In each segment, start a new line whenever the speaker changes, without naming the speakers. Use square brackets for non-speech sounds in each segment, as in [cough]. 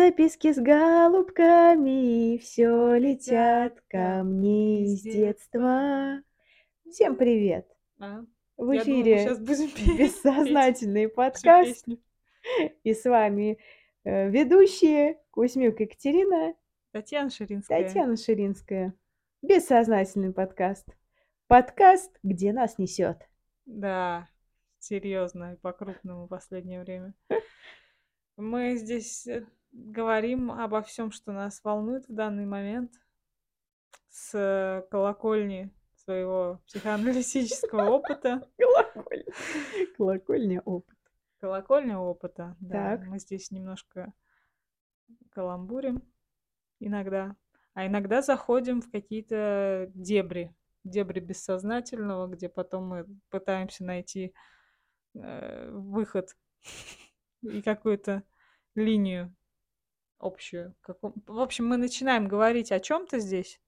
записке с голубками все летят ко мне из детства. Всем привет!
А,
В
я
эфире
будем [laughs]
бессознательный [laughs] подкаст. [laughs] И с вами э, ведущие Кузьмюк Екатерина,
Татьяна Ширинская.
Татьяна Ширинская. Бессознательный подкаст. Подкаст, где нас несет.
Да, серьезно и по-крупному в последнее время. Мы здесь э, говорим обо всем, что нас волнует в данный момент с колокольни своего психоаналитического опыта. [laughs]
Колокольня. Колокольня опыт.
Колокольня опыта, да. Мы здесь немножко каламбурим иногда. А иногда заходим в какие-то дебри, дебри бессознательного, где потом мы пытаемся найти э, выход [laughs] и какую-то линию общую. Каком- В общем, мы начинаем говорить о чем-то здесь,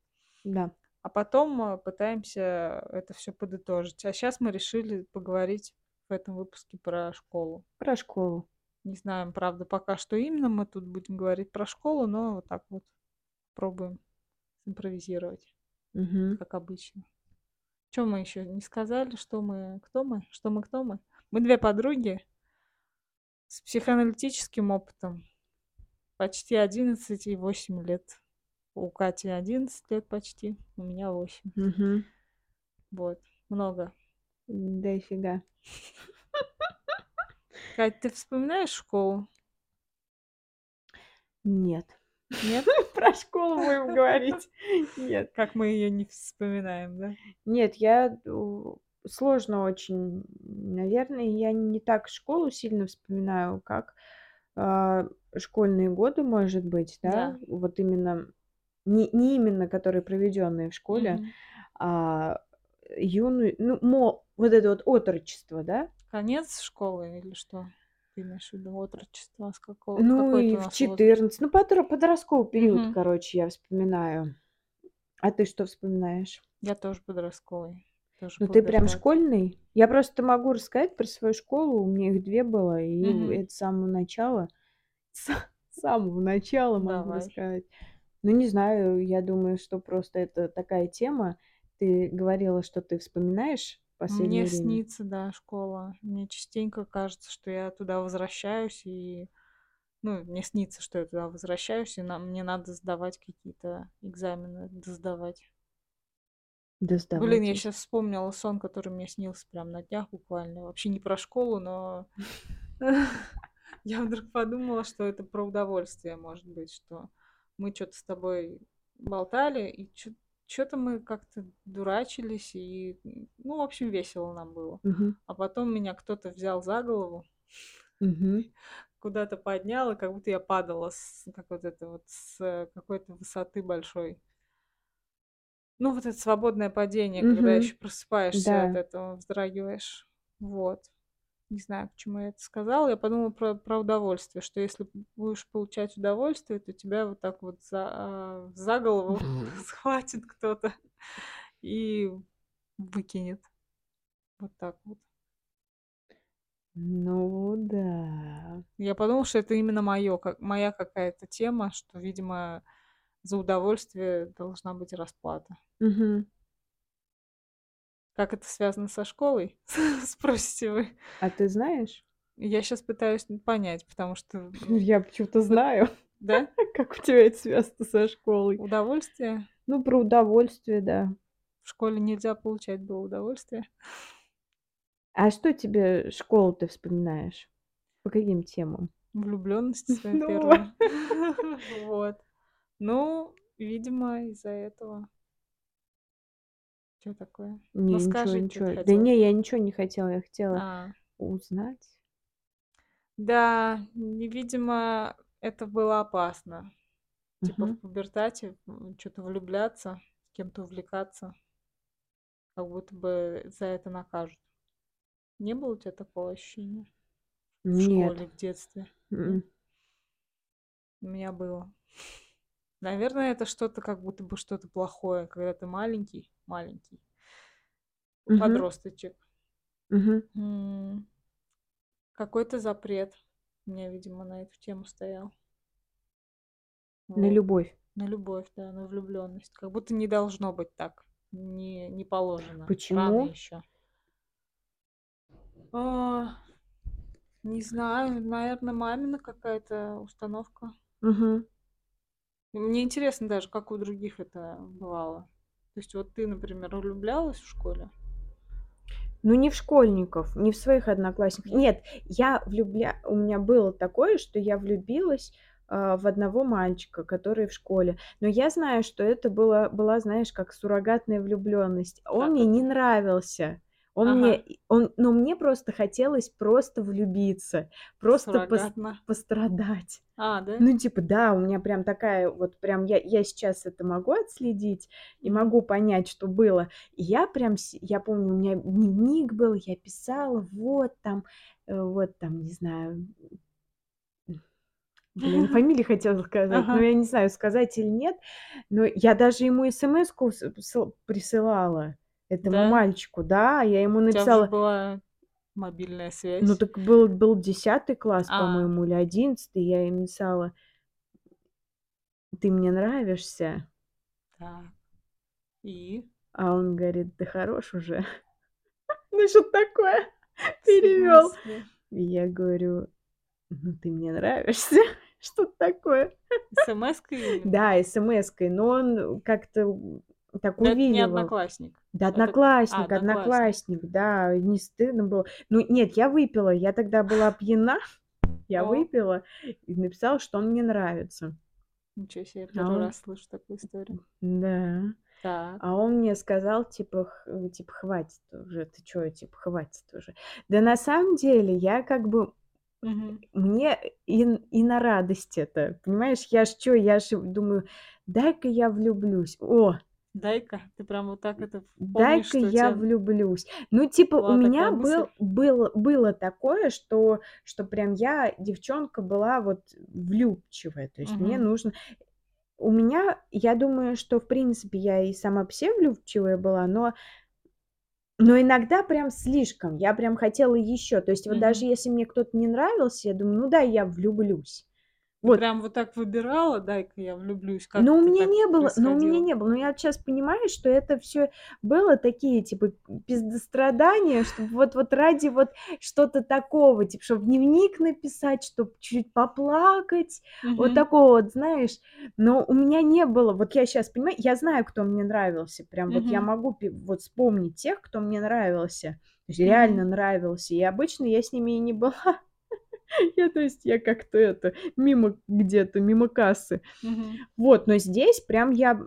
Да.
а потом э, пытаемся это все подытожить. А сейчас мы решили поговорить в этом выпуске про школу.
Про школу.
Не знаем, правда, пока что именно мы тут будем говорить про школу, но вот так вот пробуем импровизировать,
Мгм.
как обычно. Чем мы еще не сказали, что мы, кто мы, что мы, кто мы? Мы две подруги с психоаналитическим опытом. Почти 11 и 8 лет. У Кати 11 лет почти, у меня 8.
Мгм.
Вот, много.
Да фига.
Кать, ты вспоминаешь школу?
Нет.
Нет? [laughs]
Про школу будем говорить. Нет.
Как мы ее не вспоминаем, да?
Нет, я сложно очень. Наверное, я не так школу сильно вспоминаю, как а, школьные годы, может быть, да?
Да.
Вот именно не, не именно которые проведенные в школе,
Мгм.
а юную, ну, мо, вот это вот отрочество, да?
Конец школы или что? Ты имеешь в виду отрочество? С какого?
Ну и в
нас возраст?
14, ну подро- подростковый период,
Мгм.
короче, я вспоминаю. А ты что вспоминаешь?
Я тоже подростковый. Тоже
Ну, ты прям школьный? Я просто могу рассказать про свою школу. У меня их две было, и
Мгм.
это с самого начала. [laughs] С самого начала могу
Давай.
рассказать. Ну, не знаю, я думаю, что просто это такая тема. Ты говорила, что ты вспоминаешь последнее
Мне
время.
снится, да, школа. Мне частенько кажется, что я туда возвращаюсь, и ну, мне снится, что я туда возвращаюсь, и нам, мне надо сдавать какие-то экзамены, сдавать.
Да
Блин, я сейчас вспомнила сон, который мне снился прям на днях буквально. Вообще не про школу, но [laughs] [laughs] [laughs] я вдруг подумала, что это про удовольствие, может быть, что мы что-то с тобой болтали, и что-то мы как-то дурачились, и, ну, в общем, весело нам было.
Мгм.
А потом меня кто-то взял за голову,
Мгм. [laughs]
куда-то поднял, и как будто я падала с, как вот это вот, с какой-то высоты большой. Ну, вот это свободное падение, когда
Мгм.
еще просыпаешься от
Да.
этого, вздрагиваешь. Вот. Не знаю, к чему я это сказала. Я подумала про, про удовольствие, что если будешь получать удовольствие, то тебя вот так вот за, а, за голову [laughs] схватит кто-то и выкинет. Вот так вот.
Ну да.
Я подумала, что это именно моё, как, моя какая-то тема, что, видимо, за удовольствие должна быть расплата.
Мгм.
Как это связано со школой? [laughs] Спросите вы.
А ты знаешь?
Я сейчас пытаюсь понять, потому что, [laughs]
Я почему-то знаю,
да, [laughs]
как у тебя это связано со школой.
удовольствие.
Ну, про удовольствие, да.
В школе нельзя получать было удовольствие.
А что тебе школу ты вспоминаешь? По каким темам?
Влюбленность своя
Ну.
Вот. Ну, видимо, из-за этого. Что такое?
Не,
Ну,
ничего,
скажи, что
ничего. Да
хотела.
не, я ничего не хотела, я хотела
А,
узнать.
да, видимо, это было опасно. Типа в пубертате что-то влюбляться, кем-то увлекаться, как будто бы за это накажут. Не было у тебя такого ощущения в
Нет.
школе, в детстве? Нет?
М.
У меня было. [laughs] Наверное, это что-то как будто бы что-то плохое, когда ты маленький, маленький
Мгм.
подросточек. М, Какой-то запрет у меня, видимо, на эту тему стоял.
На
Вот.
любовь.
На любовь, да, на влюблённость. Как будто не должно быть так. Не не положено. Рано
Почему?
ещё. А, не знаю, наверно, мамина какая-то установка.
Мгм.
Мне интересно даже, как у других это бывало. То есть вот ты, например, влюблялась в школе?
Ну, не в школьников, не в своих одноклассников.
Нет?
Я влюбля у меня было такое, что я влюбилась, а, в одного мальчика, который в школе. Но я знаю, что это было была, знаешь, как суррогатная влюблённость. Он
Как
мне не
это?
нравился. Он мне
Ага.
и он но мне просто хотелось просто влюбиться, просто пос пострадать.
А, да?
Ну, типа, да, у меня прям такая вот прям я я сейчас это могу отследить и могу понять, что было. И я прям я помню, у меня дневник был, я писала, вот там, э, вот там, не знаю, блин, [laughs] фамилию хотела сказать, но
Ага.
я не знаю, сказать или нет. Но я даже ему эсэмэску с посыл присылала, этому
Да?
мальчику. Да, я ему
У тя уже
написала
была мобильная
Ну,
связь?
так был был 10 класс,
А.
по-моему, или 11. Я ему написала "Ты мне нравишься".
Так. И?
А он говорит: "Да хорош уже". [laughs] Ну, что-то такое
В смысле?
И я говорю: "Ну, ты мне нравишься". [laughs] Что-то такое.
Именно?
Да, эсэмэской, но он как-то, так
Но это не одноклассник?
Да,
Это а,
одноклассник,
одноклассник.
одноклассник, да, не стыдно было. Ну, нет, я выпила, я тогда была пьяна, [laughs] я
О.
выпила и написала, что он мне нравится.
Ничего себе, я
А
1
он
раз слышу такую историю.
Да.
Так.
А он мне сказал, типа, х типа: "Хватит уже, ты чё, типа, хватит уже". Да на самом деле я как бы
Мгм.
мне и и на радость это, понимаешь? Я ж чё, я ж думаю: "Дай-ка я влюблюсь". О!
Дай-ка, ты прям вот так это помнишь,
"Дай-ка
что у
я
тя
влюблюсь". Ну, типа, у
была такая
меня был был было такое, что что прям я девчонка была вот влюбчивая. То есть мне
Мгм.
нужно У меня, я думаю, что, в принципе, я и сама по себе влюбчивая была, но но иногда прям слишком. Я прям хотела ещё. То есть вот даже
Мгм.
если мне кто-то не нравился, я думаю: "Ну, дай я влюблюсь". Вот.
прям вот так выбирала: "Дай-ка я влюблюсь"? Как
Но у меня не было но у меня не было. Но я вот щас понимаю, что это всё было такие, типа, пиздострадания, чтоб вот вот ради вот что-то такого, типа, чтоб дневник написать, чтоб чуть-чуть поплакать. Вот
Мгм.
такого вот, знаешь. Но у меня не было. Вот я щас понимаю, я знаю, кто мне нравился. Прям вот я могу вот вспомнить тех, кто мне нравился. То есть реально нравился. И обычно я с ними и не была. [laughs] Я, то есть, я как-то это, мимо где-то, мимо кассы. Вот, но здесь прям я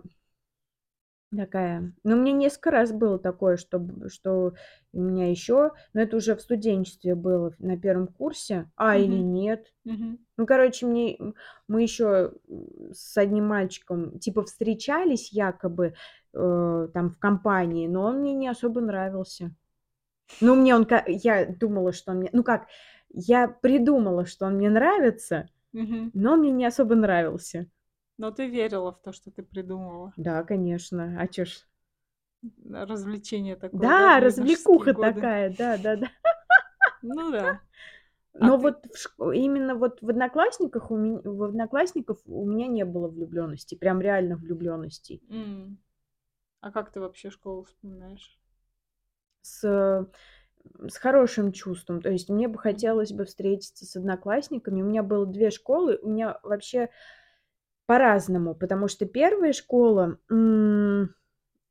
такая. Ну, меня несколько раз было такое, чтоб что у меня ещё, но это уже в студенчестве было, на 1 курсе. А, или нет. Ну, короче, мне мы ещё, м, с одним мальчиком, типа, встречались якобы, э, там в компании, но он мне не особо нравился. Ну, мне он я думала, что он мне ну как, я придумала, что он мне нравится,
Мгм.
но он мне не особо нравился.
Но ты верила в то, что ты придумала?
Да, конечно. А чё ж?
Развлечение такое, да,
Да, развлекуха такая, да-да-да.
Ну да. А
Но
ты
вот в ш именно вот в одноклассниках у ме в одноклассников у меня не было влюблённости, прям реально влюблённостей.
М. А как ты вообще школу вспоминаешь?
С, с хорошим чувством. То есть мне бы хотелось бы встретиться с одноклассниками. У меня было 2 школы. У меня вообще по-разному, потому что 1 школа,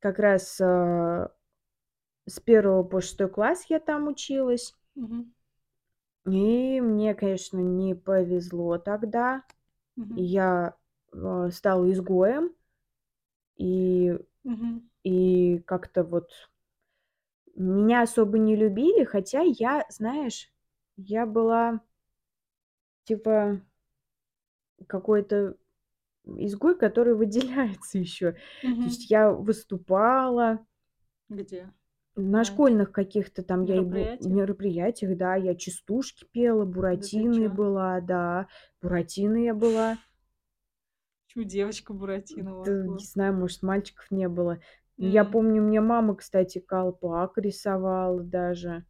как раз, а, с 1 по 6 класс я там училась.
Мгм.
И мне, конечно, не повезло тогда.
Мгм.
я, а, стала изгоем. И
Мгм.
и как-то вот меня особо не любили, хотя я, знаешь, я была типа какой-то изгой, который [laughs] выделяется. То
Мгм.
есть я выступала
Где?
на
этих
школьных каких-то там я и бу
мероприятиях?
мероприятиях, да, я частушки пела,
Да ты
Буратиной
чё?
была, да, Буратиной я была.
Почему девочка вас
да не
была?
знаю, может, мальчиков не было. Я
М.
помню, мне мама, кстати, колпак рисовала даже.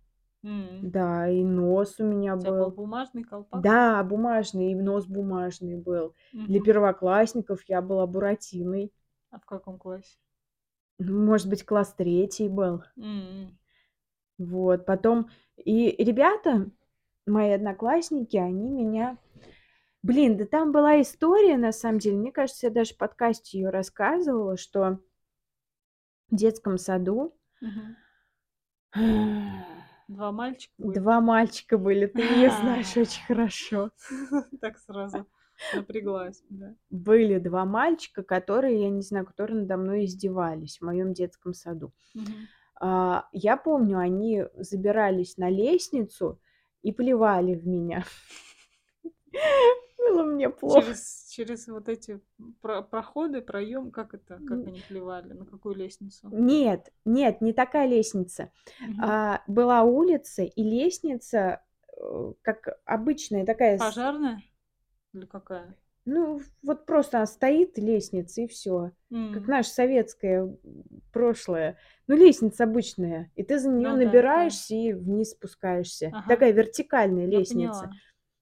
М.
Да, и нос у меня
У тебя был
был.
бумажный колпак?
Да, бумажный, и нос бумажный был. Для
Мгм.
первоклассников я была Буратиной.
А в каком классе?
Ну, может быть, класс 3 был.
М.
Вот, потом и ребята, мои одноклассники, они меня Блин, да там была история, на самом деле, мне кажется, я даже в подкасте её рассказывала, что в детском саду.
2 [sighs] мальчика были?
2 мальчика были, ты меня знаешь [laughs] очень хорошо. [laughs]
Так сразу напряглась, да.
Были 2 мальчика, которые, я не знаю, которые надо мной издевались в моём детском саду. А, я помню, они забирались на лестницу и плевали в меня. [laughs] Было мне плохо.
Через через вот эти про проходы, проём, как это, как они плевали, на какую лестницу?
Нет, нет, не такая лестница.
Мгм.
А, была улица и лестница, э, как обычная такая
Пожарная или какая?
Ну, вот просто она стоит, лестница, и всё. Как
М.
наше советское, прошлое. Ну, лестница обычная, и ты за неё
Ну да, да.
набираешься и вниз спускаешься.
Ага.
Такая вертикальная
Я
лестница.
поняла.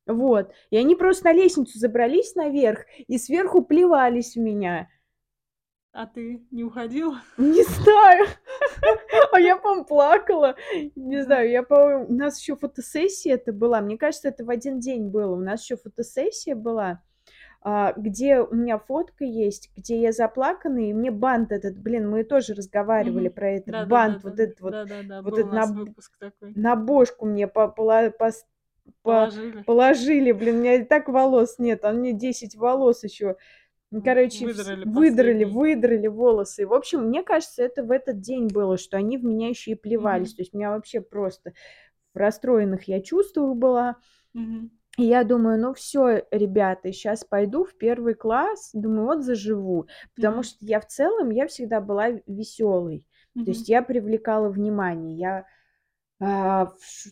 Вот. И они просто на лестницу забрались наверх и сверху плевались в меня.
А ты не уходила?
Не знаю. А я, по-моему, плакала. Не знаю, я, по-моему, у нас ещё фотосессия это была. Мне кажется, это в один день было. У нас ещё фотосессия была, а, где у меня фотка есть, где я заплаканная, и мне бант этот, блин, мы тоже разговаривали про это, бант вот этот вот, вот этот на бошку мне
Положили?
положили. Блин, у меня и так волос нет, а мне 10 волос ещё. Ну, короче,
выдрали
выдрали, выдрали волосы. В общем, мне кажется, это в этот день было, что они в меня ещё и плевались.
Мгм.
То есть меня вообще просто в расстроенных я чувствах была.
Мгм.
И я думаю: "Ну всё, ребята, щас пойду в 1 класс". Думаю, вот заживу. Потому
Мгм.
что я в целом, я всегда была весёлой. То
Мгм.
есть я привлекала внимание. Я,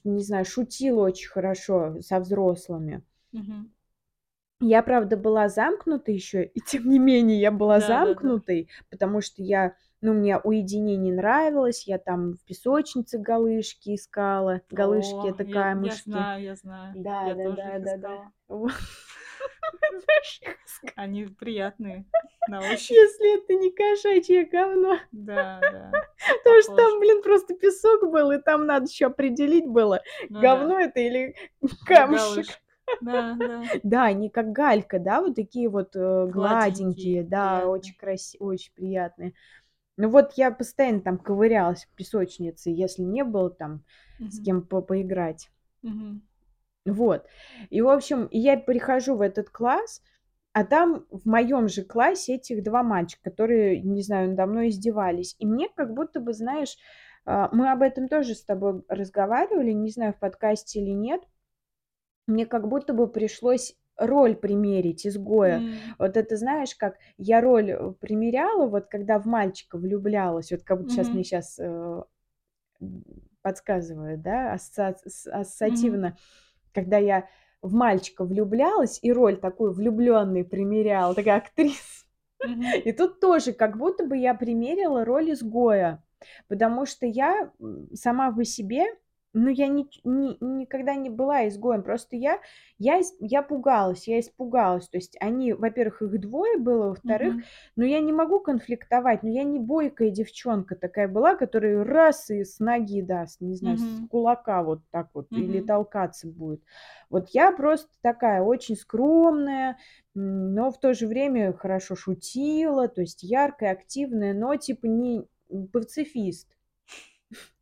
не знаю, шутила очень хорошо со взрослыми.
Мгм.
Я, правда, была замкнутой ещё, и тем не менее я была
Да-да-да.
замкнутой, потому что я ну, мне уединение нравилось, я там в песочнице галышки искала. Галышки-
О,
это
я я
камушки.
знаю, я знаю.
Да
Я
да
тоже
да да да.
искала.
Вот. [laughs]
Они приятные на ощупь.
Если это не кошачье говно.
Да, да, [laughs]
Потому что там, блин, просто песок был, и там надо ещё определить было,
Ну да.
говно это или [laughs] камушек.
Да, да.
Да, они как галька, да, вот такие вот, э, гладенькие, да, очень
приятные.
краси очень приятные. Ну вот я постоянно там ковырялась в песочнице, если не было там с
Мгм.
кем по поиграть.
Мгм.
Вот. И, в общем, я прихожу в этот класс, а там в моём же классе этих 2 мальчика, которые, не знаю, надо мной издевались. И мне как будто бы, знаешь, а, мы об этом тоже с тобой разговаривали, не знаю, в подкасте или нет. Мне как будто бы пришлось роль примерить изгоя.
М.
Вот это знаешь, как я роль, э, примеряла, вот когда в мальчика влюблялась, вот как будто щас мне
Мгм.
щас, э, м, подсказывает, да, ассоциативно, когда я в мальчика влюблялась и роль такую влюблённой примеряла, такая актриса. И тут тоже как будто бы я примерила роль изгоя, потому что я, сама по себе, ну, я нич ни никогда не была изгоем, просто я я я пугалась, я испугалась. То есть они, во-первых, их двое было, во-вторых,
Мгм.
ну, я не могу конфликтовать, ну, я не бойкая девчонка такая была, которая раз и с ноги даст, не знаю, с
Мгм.
кулака вот так вот или
Мгм.
толкаться будет. Вот я просто такая очень скромная, но в то же время хорошо шутила, то есть яркая, активная, но типа не пацифист.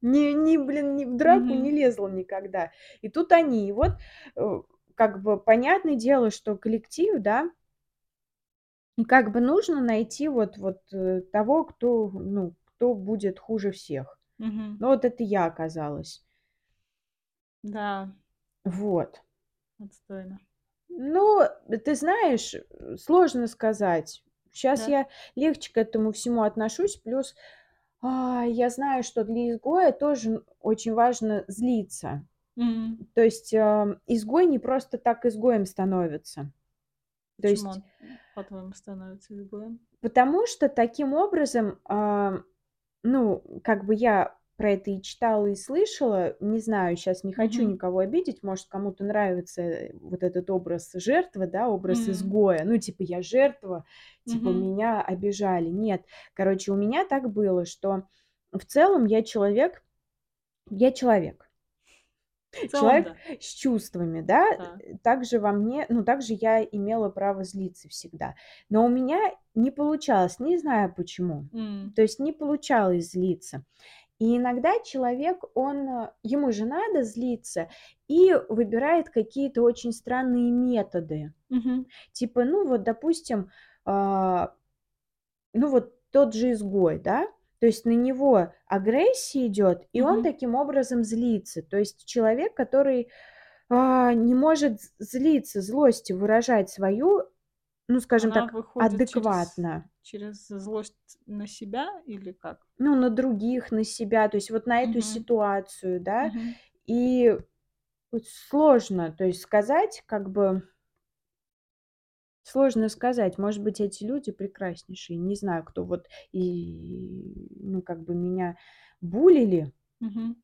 Не не, блин, не в драку не
Мгм.
лезла никогда. И тут они. И вот, э, как бы понятное дело, что коллектив, да и как бы нужно найти вот вот, э, того, кто, ну, кто будет хуже всех.
Мгм.
Ну, вот это я оказалась.
Да.
Вот.
Отстойно.
Ну, ты знаешь, сложно сказать. Щас
Да?
я легче к этому всему отношусь. Плюс, я знаю, что для изгоя тоже очень важно злиться.
М.
То есть, а, изгой не просто так изгоем становится. То
Почему
есть
он, по-твоему, становится изгоем?
Потому что таким образом, а, ну, как бы я про это и читала, и слышала. Не знаю, сейчас не хочу
Мгм.
никого обидеть. Может, кому-то нравится э, вот этот образ жертвы, да, образ
М.
изгоя. Ну, типа, я жертва, типа,
Мгм.
меня обижали. Нет. Короче, у меня так было, что в целом я человек, я человек.
Целом,
Человек
да.
с чувствами, да.
Да.
Также во мне, ну, также я имела право злиться всегда. Но у меня не получалось, не знаю почему.
М.
То есть не получалось злиться. И иногда человек, он, э, ему же надо злиться и выбирает какие-то очень странные методы.
Мгм.
Типа, ну вот, допустим, а, ну вот тот же изгой, да, то есть на него агрессия идет, и он
Мгм.
таким образом злится. То есть человек, который а, не может злиться, злостью выражать свою, ну, скажем
Она
так, адекватно.
Через злость на себя или как?
Ну, на других, на себя, то есть вот на эту
Мгм.
ситуацию, да.
Мгм.
И вот сложно, то есть сказать, как бы сложно сказать. Может быть, эти люди прекраснейшие. Не знаю, кто вот и, ну, как бы меня булили.
Мгм.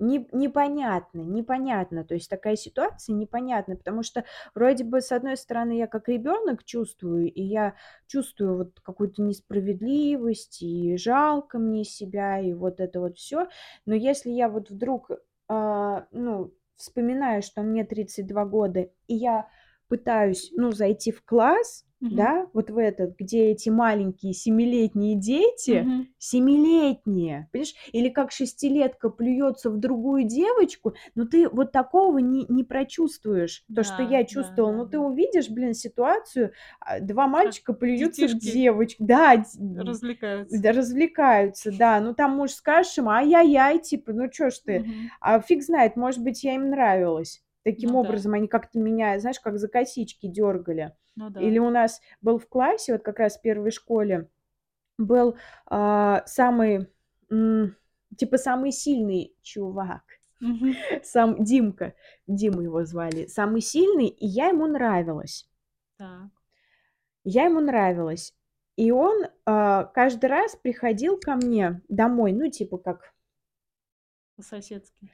Не, непонятно, непонятно. То есть такая ситуация непонятна, потому что вроде бы с одной стороны я как ребенок чувствую, и я чувствую вот какую-то несправедливость, и жалко мне себя, и вот это вот все. Но если я вот вдруг, а, ну, вспоминаю, что мне 32 года, и я пытаюсь, ну, зайти в класс,
Мгм.
да, вот в этот, где эти маленькие семилетние дети,
Мгм.
семилетние, понимаешь, или как шестилетка плюется в другую девочку, но ты вот такого не, не прочувствуешь, то, что
Да,
я
да,
чувствовала,
да,
ну ты
да.
увидишь, блин, ситуацию, а, два мальчика плюются в
детишки
девочку, да,
Развлекаются.
да, развлекаются, да, ну там муж скажешь им, ай-яй-яй, типа, ну чё ж ты,
Мгм.
а фиг знает, может быть, я им нравилась. Таким
Ну да.
образом, они как-то меня, знаешь, как за косички дергали.
Ну да.
Или у нас был в классе, вот как раз в первой школе, был а, самый, м, типа самый сильный чувак,
Мгм. [laughs]
сам Димка, Дима его звали, самый сильный, и я ему нравилась.
Так.
Я ему нравилась. И он а, каждый раз приходил ко мне домой, ну, типа как
По-соседски.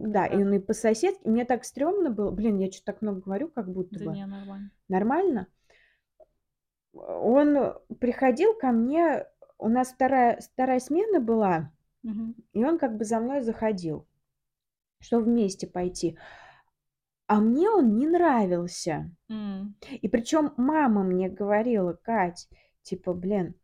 Да, и он и по соседке. Мне так стрёмно было. Блин, я что-то так много говорю, как будто
Да
бы.
не, нормально.
Нормально? Он приходил ко мне, у нас вторая, вторая смена была,
Мгм.
и он как бы за мной заходил, что вместе пойти. А мне он не нравился.
М.
И причем мама мне говорила, Кать, типа, блин,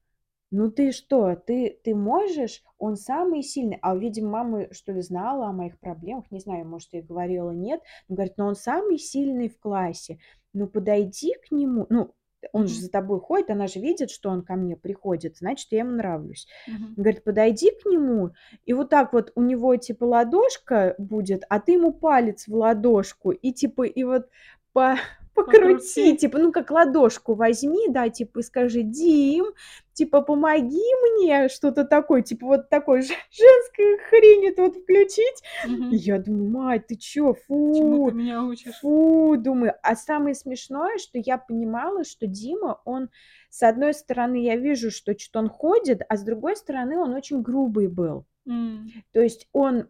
ну ты что, ты, ты можешь, он самый сильный. А, видимо, мама, что ли, знала о моих проблемах, не знаю, может, я говорила, нет. Но говорит, но он самый сильный в классе. Ну, подойди к нему. Ну, он же за тобой ходит, она же видит, что он ко мне приходит, значит, я ему нравлюсь.
Мгм.
Говорит, подойди к нему, и вот так вот у него, типа, ладошка будет, а ты ему палец в ладошку, и, типа, и вот по, покрути, типа, ну, как ладошку возьми, да, типа, и скажи, Дим, типа, помоги мне, что-то такое, типа, вот такой же [laughs] женской хрень это вот включить. И
Мгм.
я думаю, мать, ты чё,
Чему
фу,
ты меня учишь?
фу, думаю. А самое смешное, что я понимала, что Дима, он, с одной стороны, я вижу, что что-то он ходит, а с другой стороны, он очень грубый был.
М.
То есть он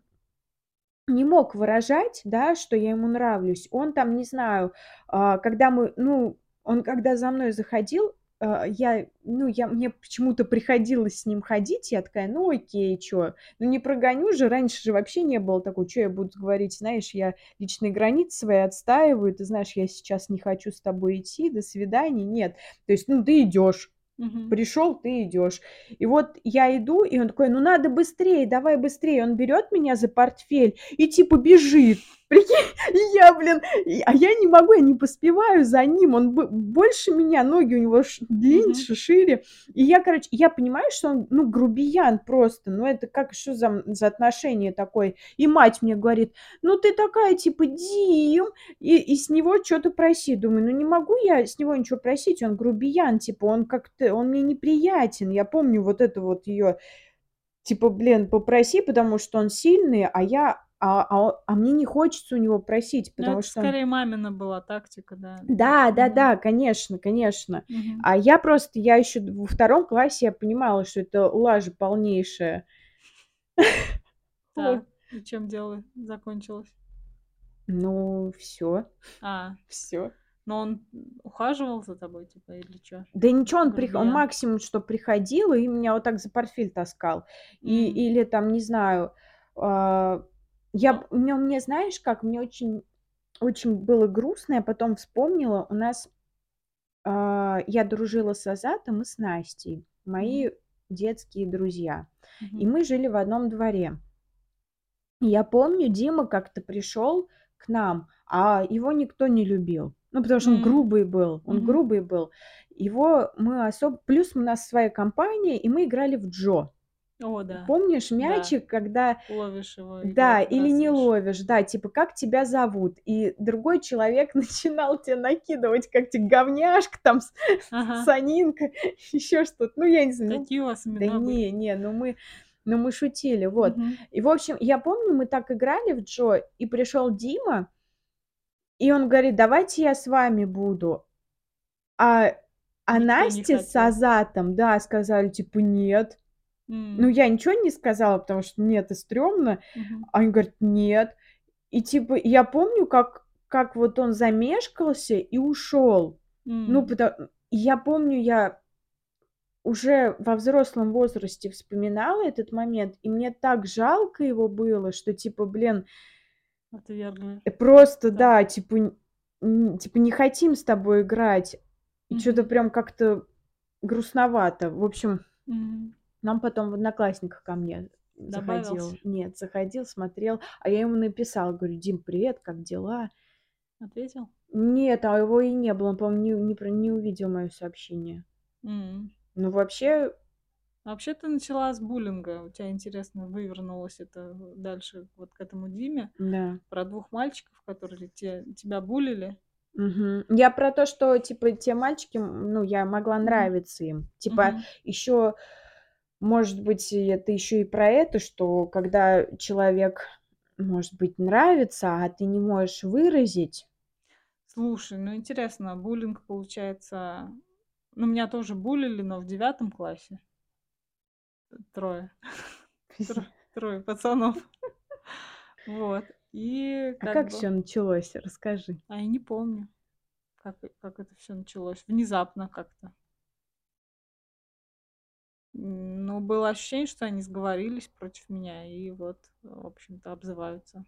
не мог выражать, да, что я ему нравлюсь. Он там, не знаю, а, когда мы, ну, он когда за мной заходил, а, я, ну, я, мне почему-то приходилось с ним ходить, я такая, ну, окей, чё, ну, не прогоню же, раньше же вообще не было такого, что я буду говорить, знаешь, я личные границы свои отстаиваю, ты знаешь, я сейчас не хочу с тобой идти, до свидания, нет. То есть, ну, ты идешь,
Мгм.
Пришел, ты идешь. И вот я иду, и он такой, ну надо быстрее, давай быстрее. Он берет меня за портфель и типа бежит. Прикинь, и я, блин, и- а я не могу, я не поспеваю за ним. Он больше меня, ноги у него длиннее, шире. И я, короче, я понимаю, что он, ну, грубиян просто. Ну, это как, что за, за отношение такое? И мать мне говорит, ну, ты такая, типа, Дим, и, и с него что-то проси. Думаю, ну не могу я с него ничего просить, он грубиян, типа, он как-то, он мне неприятен. Я помню вот это вот ее, типа, блин, попроси, потому что он сильный, а я, а, а, а мне не хочется у него просить,
Ну,
потому
это
что...
скорее мамина была тактика, да.
Да, да,
Мгм.
да, конечно, конечно.
Мгм.
А я просто, я еще во втором классе я понимала, что это лажа полнейшая.
Так, [laughs] и чем дело закончилось?
Ну, все,
А,
все.
но он ухаживал за тобой, типа, или чё?
Да ничего, он, прих... он максимум, что приходил и меня вот так за портфель таскал. И,
М.
или там, не знаю, а, я, мне, мне, знаешь как, мне очень, очень было грустно, я потом вспомнила, у нас, а, я дружила с Азатом и с Настей, мои детские друзья, и
Мгм.
мы жили в одном дворе. И Я помню, Дима как-то пришел к нам, а его никто не любил. Ну, потому что он
М.
грубый был, он
Мгм.
грубый был. Его мы особо... Плюс у нас своя компания, и мы играли в Джо.
О, да.
Помнишь
Да.
мячик, когда...
Ловишь его
Да, или не ловишь, да, типа, как тебя зовут? И другой человек [laughs] начинал тебе накидывать, как тебе говняшка, там,
Ага.
санинка, [laughs] еще что-то. Ну, я не знаю, ну,
Какие у вас
да не, не, ну мы, ну мы шутили, вот.
Мгм.
И, в общем, я помню, мы так играли в Джо, и пришел Дима, и он говорит, давайте я с вами буду. А, а
Никто
Настя с. Азатом, да, сказали, типа, нет. Ну, я ничего не сказала, потому что мне это стрёмно. А Они говорят, нет. И, типа, я помню, как, как вот он замешкался и ушел. Ну,
М.
потому... Я помню, я уже во взрослом возрасте вспоминала этот момент, и мне так жалко его было, что, типа, блин,
Отвергли.
э, просто,
Да.
да, типа, н- н- типа, не хотим с тобой играть. И что-то
Мгм.
прям как-то грустновато. В общем,
Мгм.
Нам потом в Одноклассниках ко мне заходил.
Добавился?
Нет, заходил, смотрел. А я ему написала, говорю, Дим, привет, как дела?
Ответил?
Нет, а его и не было. Он, по-моему, не, не, не увидел мое сообщение.
М.
Ну, вообще,
Вообще ты начала с буллинга. У тебя, интересно, вывернулось это дальше вот к этому Диме.
да.
Про двух мальчиков, которые те, тебя булили.
Мгм. Я про то, что, типа, те мальчики, ну, я могла нравиться им. Типа,
Мгм.
еще, может быть, это еще и про это, что когда человек, может быть, нравится, а ты не можешь выразить.
Слушай, ну интересно, буллинг получается... Ну, меня тоже булили, но в девятом классе. Трое. Тро- [laughs] Трое пацанов. Вот. И
А
как
как
бы...
все началось? Расскажи.
А я не помню, как, как это все началось. Внезапно как-то. Ну, было ощущение, что они сговорились против меня и вот, в общем-то, обзываются.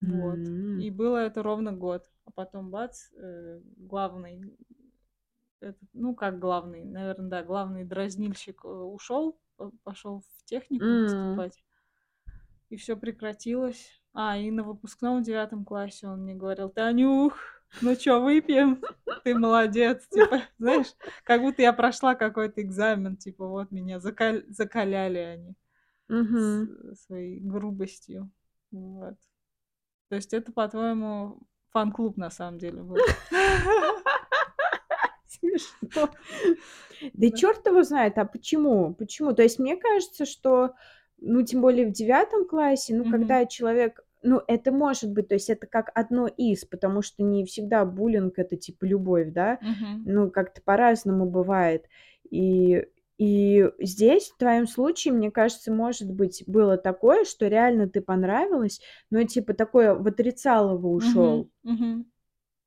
Вот.
М.
И было это ровно год. А потом бац, э, главный, этот, ну как главный, наверное, да, главный дразнильщик ушел, пошел в технику
М.
поступать. И все прекратилось. А, и на выпускном девятом классе он мне говорил, Танюх, ну чё, выпьем? Ты молодец. Типа, [laughs] знаешь, как будто я прошла какой-то экзамен. Типа, вот меня закаль- закаляли они
Мгм.
с- своей грубостью. Вот. То есть это, по-твоему, фан-клуб на самом деле был. [laughs] [laughs]
Смешно. Да черт его знает, а почему? Почему? То есть мне кажется, что, ну, тем более в девятом классе, ну,
Мгм.
когда человек, ну, это может быть, то есть это как одно из, потому что не всегда буллинг это типа любовь, да,
Мгм.
ну, как-то по-разному бывает. И, и здесь, в твоем случае, мне кажется, может быть, было такое, что реально ты понравилась, но типа такое в отрицалово ушел.
Мгм. Мгм.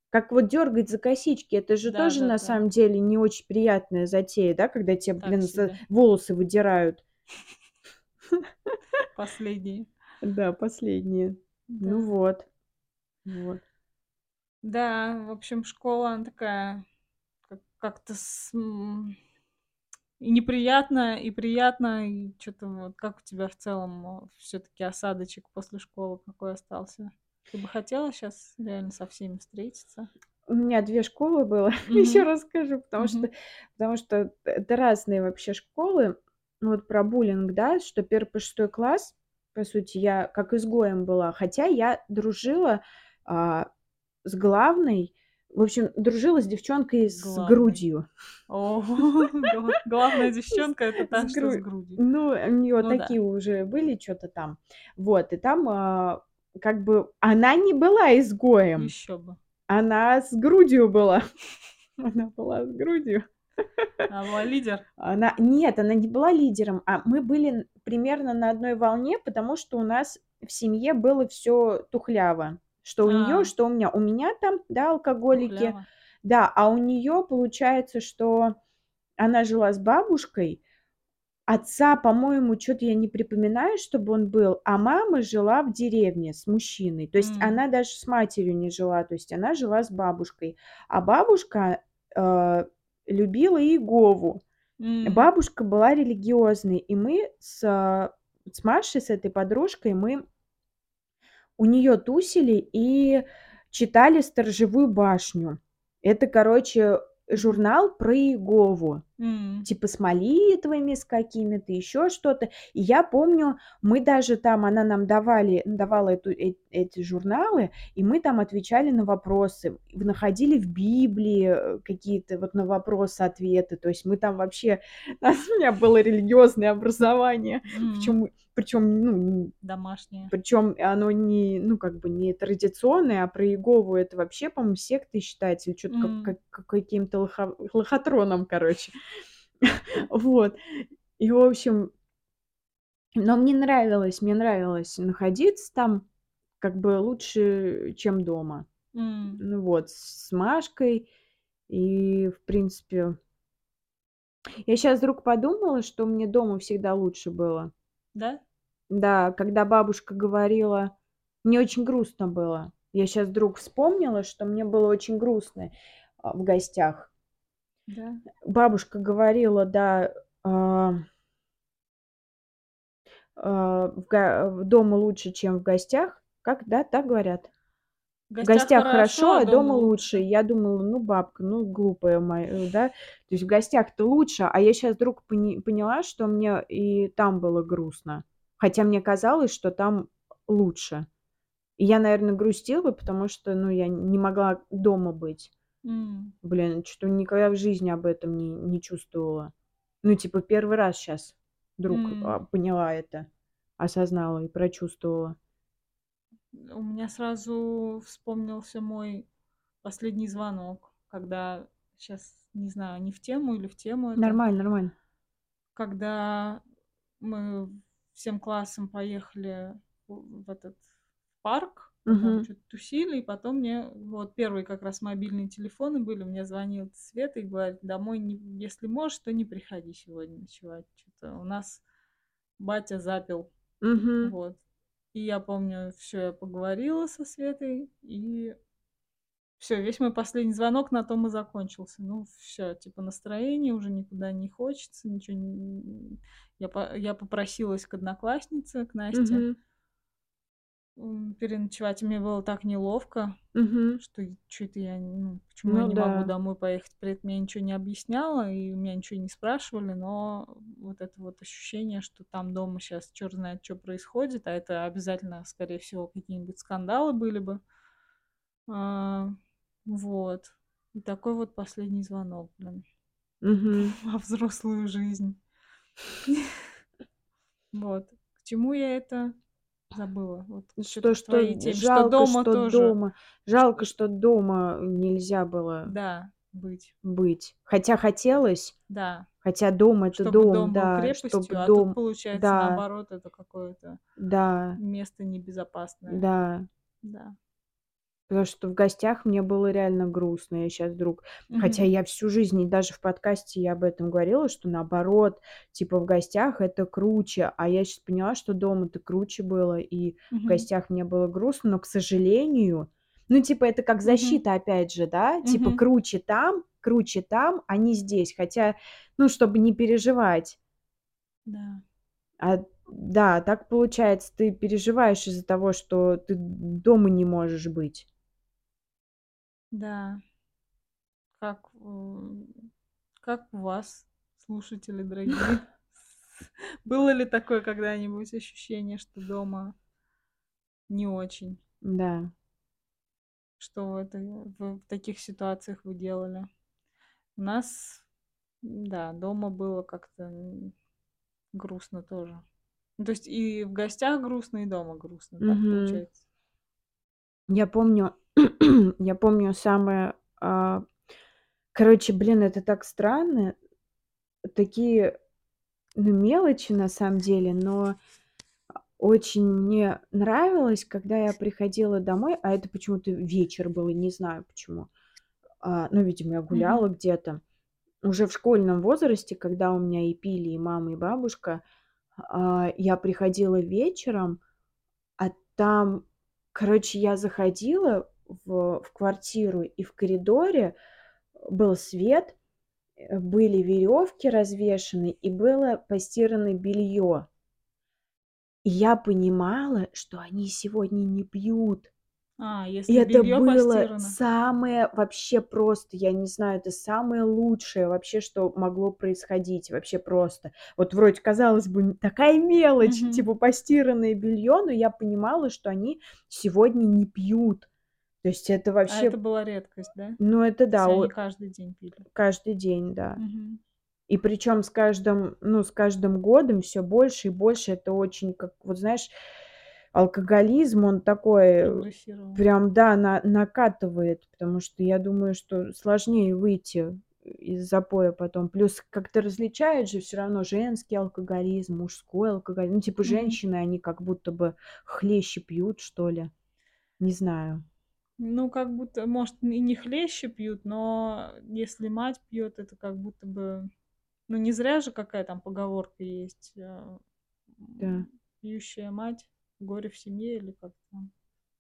Как вот дергать за косички, это же
Да,
тоже
да,
на
да.
самом деле не очень приятная затея, да, когда тебе,
Так
блин,
себе.
волосы выдирают.
Последние. [laughs]
Да, последние. Ну
Да.
вот. Вот.
Да, в общем, школа, она такая как- как-то с- и неприятно, и приятно, и что-то вот как у тебя в целом все-таки осадочек после школы какой остался? Ты бы хотела сейчас реально со всеми встретиться?
У меня две школы было, [laughs] еще
Мгм.
расскажу, потому что,
Мгм.
потому что это разные вообще школы. Ну Вот про буллинг, да, что первый по шестой класс, по сути, я как изгоем была, хотя я дружила а, с главной, в общем, дружила с девчонкой с
Главной.
грудью.
О, [laughs] гла- главная девчонка это та,
С
что с
гру-
грудью.
Ну, у нее
Ну
такие уже были что-то там. Вот, и там а, как бы она не была изгоем,
Еще бы.
она с грудью была. [laughs] Она была с грудью.
Она была лидер?
Она нет, она не была лидером, а мы были примерно на одной волне, потому что у нас в семье было все тухляво. Что у неё,
А.
что у меня. У меня там, да, алкоголики.
Тухляво.
Да, а у неё получается, что она жила с бабушкой. Отца, по-моему, чё-то я не припоминаю, чтобы он был, а мама жила в деревне с мужчиной. То есть
М.
она даже с матерью не жила, то есть она жила с бабушкой. А бабушка, э, любила Иегову.
М.
Бабушка была религиозной, и мы с с Машей, с этой подружкой, мы у неё тусили и читали "Сторожевую башню". Это, короче, журнал про Иегову.
М.
Типа с молитвами, с какими-то, ещё что-то. И я помню, мы даже там, она нам давали давала эту э эти журналы, и мы там отвечали на вопросы, находили в Библии, э, какие-то вот на вопросы ответы. То есть мы там вообще [laughs] у меня было религиозное образование.
М.
Причём причём, ну,
Домашнее.
причём оно не, ну, как бы не традиционное, а про Иегову это вообще, по-моему, сектой считается или как
М.
как как каким-то лохо лохотроном, короче. [laughs] Вот. И, в общем но мне нравилось, мне нравилось находиться там, как бы лучше, чем дома. Ну вот, с Машкой. И, в принципе Я щас вдруг подумала, что мне дома всегда лучше было.
Да?
Да, когда бабушка говорила мне очень грустно было. Я щас вдруг вспомнила, что мне было очень грустно, а, в гостях.
Да.
Бабушка говорила, да, а а, в га дома лучше, чем в гостях. Как, да, так говорят?
В
В гостях хорошо, а дома
лучше.
Я думала: "Ну, бабка, ну, глупая моя", да. То есть в гостях-то лучше, а я щас вдруг пони поняла, что мне и там было грустно. Хотя мне казалось, что там лучше. И я, наверно, грустила, потому что, ну, я не могла дома быть.
М.
Блин, чё-то никогда в жизни об этом не не чувствовала. Ну, типа, первый раз щас вдруг, а,
М.
поняла это, осознала и прочувствовала.
У меня сразу вспомнился мой последний звонок, когда щас не знаю, не в тему или в тему это.
Нормально, нормально.
Когда мы всем классом поехали в в этот парк, мы там чё-то тусили, и потом мне вот первые как раз мобильные телефоны были, мне звонит Света и говорит: "Домой не если можешь, то не приходи сегодня ночевать. Чё-то у нас батя запил".
Мгм.
Вот. И я помню, всё, я поговорила со Светой, и всё, весь мой последний звонок на том и закончился. Ну, всё, типа, настроение уже никуда не хочется, ничего н Я по я попросилась к однокласснице, к Насте
Мгм.
М, переночевать. Мне было так неловко,
Мгм.
что чё это я, ну, почему я
Ну
не могу
да.
домой поехать. При этом я ничего не объясняла, и у меня ничего не спрашивали, но вот это вот ощущение, что там дома щас чёрт знает чё происходит, а это обязательно, скорее всего, какие-нибудь скандалы были бы. А, вот. И такой вот последний звонок, блин.
Мгм. [laughs]
Во взрослую жизнь. [laughs] Вот. К чему я это? Забыла. Вот
Что что
теме. Что
жалко,
дома
что
тоже.
дома жалко,
Что
что дома нельзя было
Да, быть.
быть. Хотя хотелось,
Да.
хотя дом- это
Чтобы
дом,
дом был
да, чтобы
крепостью, а тут,
дом
получается,
да.
наоборот, это какое-то
Да.
место небезопасное.
Да.
Да.
Потому что в гостях мне было реально грустно. Я щас вдруг хотя
Мгм.
я всю жизнь, и даже в подкасте я об этом говорила, что наоборот, типа, в гостях это круче. А я щас поняла, что дома-то круче было, и в
Мгм.
гостях мне было грустно. Но, к сожалению, ну, типа, это как защита, опять же, да. Типа,
Мгм.
круче там круче там, а не здесь. Хотя, ну, чтобы не переживать.
Да.
А, да, так получается, ты переживаешь из-за того, что ты дома не можешь быть.
Да. Как, как у вас, слушатели дорогие? [laughs] Было ли такое когда-нибудь ощущение, что дома не очень?
Да.
Что в этой в таких ситуациях вы делали? У нас, да, дома было как-то, м, грустно тоже. Ну, то есть и в гостях грустно, и дома грустно. Так
Мгм.
получается?
Я помню [clears throat] я помню самое, а, Короче, блин, это так странно. Такие, ну, мелочи на самом деле, но очень мне нравилось, когда я приходила домой, а это почему-то вечер был, не знаю почему. А, ну, видимо, я гуляла
Мгм.
где-то. Уже в школьном возрасте, когда у меня и пили и мама, и бабушка, а, я приходила вечером, а там, короче, я заходила в в квартиру, и в коридоре был свет, э, были веревки развешаны, и было постирано белье. И я понимала, что они сегодня не пьют.
А,
И
если
это
белье
было
постирано.
самое вообще просто, я не знаю, это самое лучшее вообще, что могло происходить, вообще просто. Вот вроде, казалось бы, такая мелочь,
Мгм.
типа постиранное белье, но я понимала, что они сегодня не пьют. То есть это
А
вообще
это была редкость, да?
Ну, это да,
они
о
каждый день пили?
Каждый день, да.
Мгм.
И причем с каждым, ну, с каждым годом все больше и больше. Это очень, как вот знаешь, алкоголизм, он такой, прям, да, на накатывает, потому что я думаю, что сложнее выйти из запоя потом. Плюс как-то различают же все равно женский алкоголизм, мужской алкоголизм. Ну, типа женщины, они как будто бы хлеще пьют, что ли. Не знаю.
Ну, как будто, может, и не хлеще пьют, но если мать пьет, это как будто бы Ну, не зря же какая там поговорка есть, а,
Да.
пьющая мать, горе в семье или как там.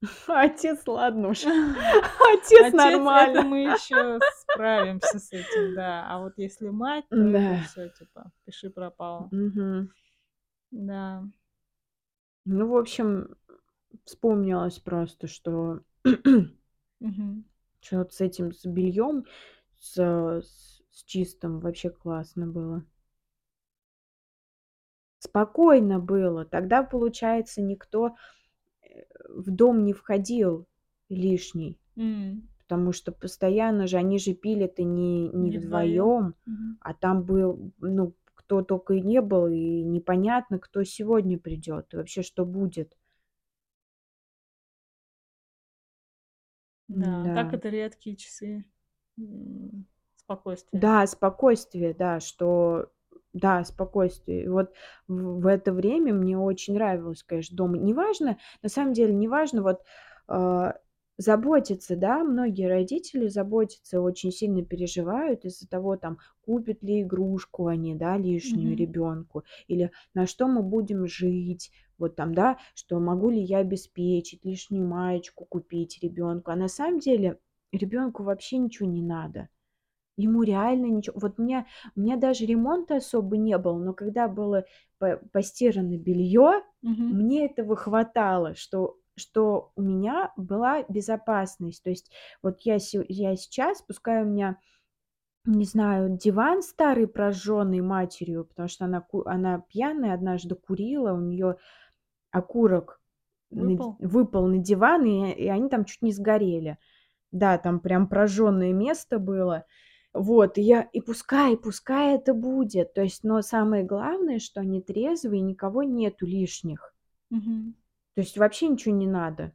[laughs]
Отец, ладно уж. [laughs] Отец
Отец, это
нормально.
мы еще справимся с этим, да. А вот если мать, то
Да.
все типа пиши пропало.
Мгм.
Да.
Ну, в общем, вспомнилось просто, что [clears throat]
Мгм.
что вот с этим, с бельем, с, э, с с чистым вообще классно было. Спокойно было. Тогда, получается, никто, э, в дом не входил лишний,
М.
потому что постоянно же они же пили-то не не
Не вдвоем.
вдвоем,
Мгм.
а там был, ну, кто тока и не был, и непонятно, кто сегодня придет и вообще что будет.
Да, а так
М-да.
это редкие часы, спокойствия.
Да, спокойствие, да, что да, спокойствие. И вот в в это время мне очень нравилось, конечно, дома. Неважно, на самом деле, неважно вот, а, заботиться, да, многие родители заботятся, очень сильно переживают из-за того, там, купят ли игрушку они, да, лишнюю
Мгм.
ребенку, или на что мы будем жить, вот там, да, что могу ли я обеспечить, лишнюю маечку купить ребенку. А на самом деле ребенку вообще ничего не надо. Ему реально ничего вот у меня у меня даже ремонта особо не было, но когда было по постирано белье,
Мгм.
мне этого хватало, что что у меня была безопасность. То есть вот я я сейчас, пускай у меня, не знаю, диван старый прожженный матерью, потому что она она пьяная однажды курила, у нее окурок на ди
Выпал?
выпал на диван, и и они там чуть не сгорели. Да, там прям прожженное место было. Вот, и я и пускай пускай это будет. То есть, но самое главное, что они трезвые, никого нету лишних.
Мгм.
То есть вообще ничего не надо.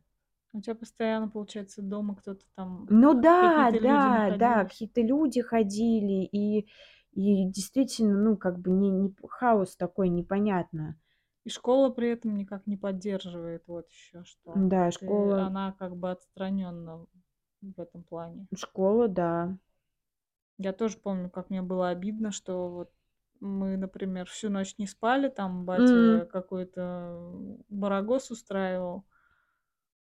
У тебя постоянно, получается, дома кто-то там,
Ну да,
люди
да, да,
находились?
какие-то люди ходили, и и действительно, ну, как бы не не хаос такой, непонятно.
И школа при этом никак не поддерживает, вот еще что.
Да,
Ты
школа
она как бы отстранённа в этом плане.
школа, да.
Я тоже помню, как мне было обидно, что вот мы, например, всю ночь не спали, там батя
М.
какой-то барагос устраивал.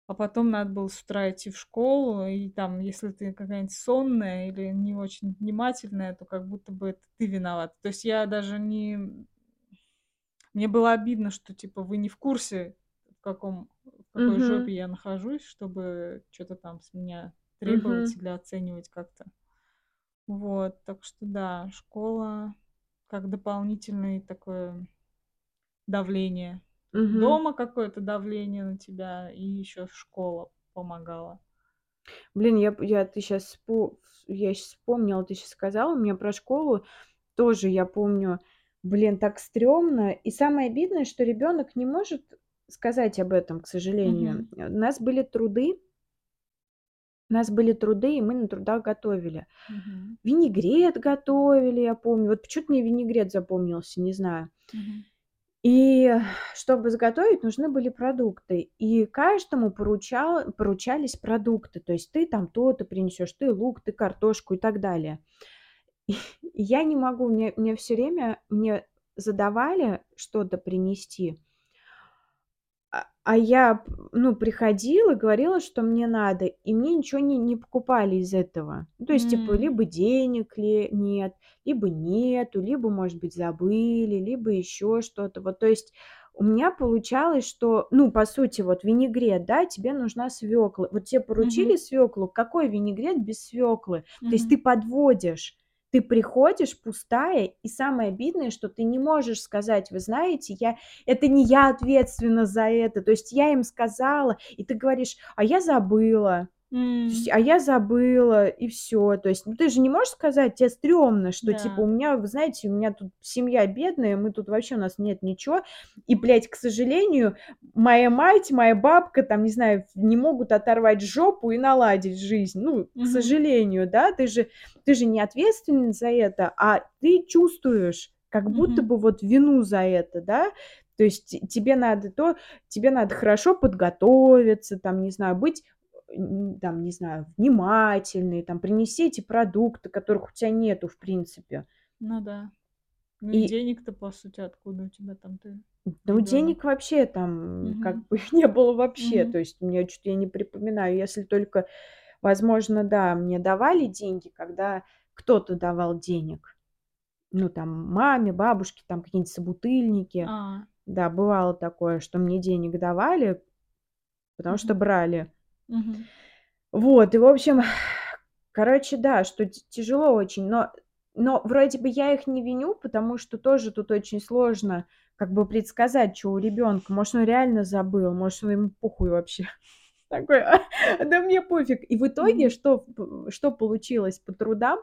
А потом надо было с утра идти в школу, и там, если ты какая-нибудь сонная или не очень внимательная, то как будто бы это ты виновата. То есть я даже не Мне было обидно, что типа вы не в курсе, в каком в какой
Мгм.
жопе я нахожусь, чтобы чё-то там с меня требовать
Мгм.
или оценивать как-то. Вот, так что да, школа как дополнительное такое давление.
Мгм.
Дома какое-то давление на тебя, и еще школа помогала.
Блин, я я ты щас спо я щас вспомнила, ты щас сказала мне про школу. Тоже я помню, блин, так стрёмно. И самое обидное, что ребёнок не может сказать об этом, к сожалению.
Мгм.
У нас были труды У нас были труды, и мы на трудах готовили.
Мгм.
Винегрет готовили, я помню. Вот почему-то мне винегрет запомнился, не знаю.
Мгм.
И чтобы заготовить, нужны были продукты. И каждому поручал поручались продукты. То есть ты там то-то принесешь, ты лук, ты картошку и так далее. И я не могу, мне мне всё время мне задавали что-то принести а я, ну, приходила, говорила, что мне надо, и мне ничего не не покупали из этого. Ну, то есть, типа,
М.
либо денег ле нет, либо нету, либо, может быть, забыли, либо ещё что-то. Вот, то есть у меня получалось, что, ну, по сути, вот винегрет, да, тебе нужна свёкла. Вот те поручили
Мгм.
свёклу, какой винегрет без свёклы? То есть ты подводишь, ты приходишь пустая, и самое обидное, что ты не можешь сказать: "Вы знаете, я это не я ответственна за это". То есть я им сказала, и ты говоришь: "А я забыла". То есть:
М.
"А я забыла", и всё. То есть, ну, ты же не можешь сказать, те стрёмно, что типа: "У
Да.
меня, вы знаете, у меня тут семья бедная, мы тут вообще, у нас нет ничего". И, блядь, к сожалению, моя мать, моя бабка, там, не знаю, не могут оторвать жопу и наладить жизнь. Ну, к
Мгм.
сожалению, да. Ты же ты же не ответственен за это, а ты чувствуешь как будто
Мгм.
бы вот вину за это, да. То есть тебе надо то, тебе надо хорошо подготовиться, там, не знаю, быть, там, не знаю, внимательной, там, принести эти продукты, которых у тя нету в принципе.
Ну да. Ну и
И
денег-то, по сути, откуда у тебя там, ты
Ну,
ребёнок?
денег вообще там как
Мгм.
бы [laughs] не было вообще. То
Мгм.
есть меня чё-то я не припоминаю. Если только, возможно, да, мне давали деньги, когда кто-то давал денег. Ну, там, маме, бабушке, там, какие-нибудь собутыльники.
А.
Да, бывало такое, что мне денег давали, потому что
Мгм.
брали.
Мгм.
Вот, и, в общем, короче, да, что тяжело очень, но но вроде бы я их не виню, потому что тоже тут очень сложно как бы предсказать, чё у ребёнка. Может, он реально забыл, может, он ему похуй вообще. [laughs] Такой: "А, да мне пофиг". И в итоге что что получилось по трудам?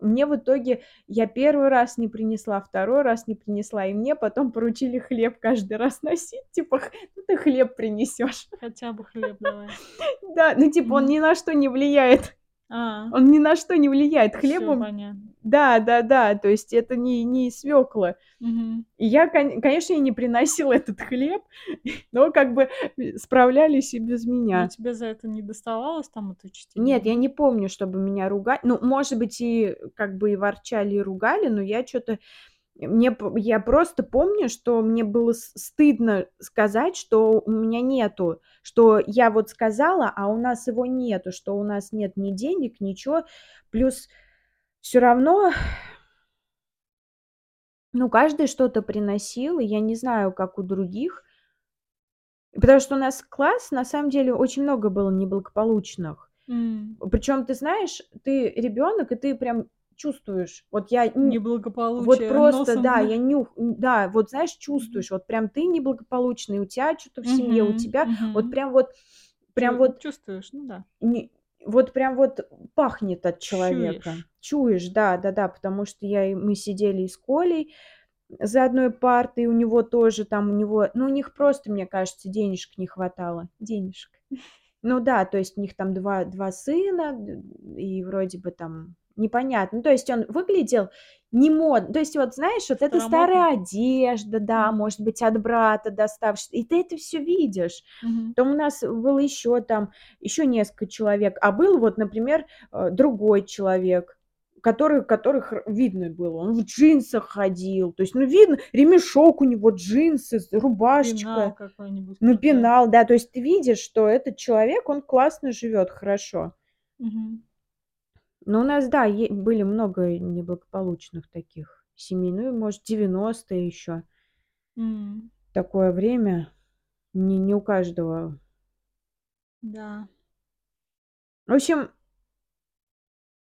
Мне в итоге я 1 раз не принесла, 2 раз не принесла, и мне потом поручили хлеб каждый раз носить. Типа: "Х ну, ты хлеб принесёшь".
Хотя бы хлеб давай. [laughs]
Да, ну, типа, он ни на что не влияет.
А.
Он ни на что не влияет. Хлебом
понятно.
да, да-да, то есть это не не свёкла.
Мгм.
И я, кон конечно, не приносила [laughs] этот хлеб, но как бы, справлялись и без
Но
меня.
тебе за это не доставалось там от
Нет,
учителей,
я
нет?
не помню, чтобы меня руга ну, может быть, и как бы и ворчали, и ругали, но я чё-то мне я просто помню, что мне было стыдно сказать, что у меня нету, что я вот сказала, а у нас его нету, что у нас нет ни денег, ничего. Плюс всё равно ну, каждый что-то приносил, и я не знаю, как у других. Потому что у нас класс, на самом деле, очень много было неблагополучных.
М.
Причём, ты знаешь, ты ребёнок, и ты прям чувствуешь. Вот я н вот
Неблагополучие
просто,
носом,
да,
да?
я нюх да, вот знаешь, чувствуешь, вот прям ты неблагополучный, у тя чё-то в семье, у тебя вот прям вот прям вот
чувствуешь, ну да.
не вот прям вот пахнет от человека.
Чуешь.
Чуешь, да, да-да, потому что я и мы сидели и с Колей за одной партой, у него тоже там, у него ну, у них просто, мне кажется, денежек не хватало. Денежек. [laughs] Ну да, то есть у них там 2 2 сына, и вроде бы там непонятно. Ну, то есть он выглядел не мод то есть вот, знаешь, вот это старая одежда, да, может быть, от брата доставшаяся, и ты это всё видишь.
Мгм.
Потом у нас было ещё там, ещё несколько человек, а был вот, например, э, другой человек, который которых видно было. Он в джинсах ходил, то есть, ну, видно, ремешок у него, джинсы,
Пенал
рубашечка,
какой-нибудь
ну, пенал, да. То есть ты видишь, что этот человек, он классно живёт, хорошо.
Мгм.
Но у нас, да, были много неблагополучных таких семей. Ну и, может, 90-е ещё.
М.
Такое время. Не не у каждого
Да.
В общем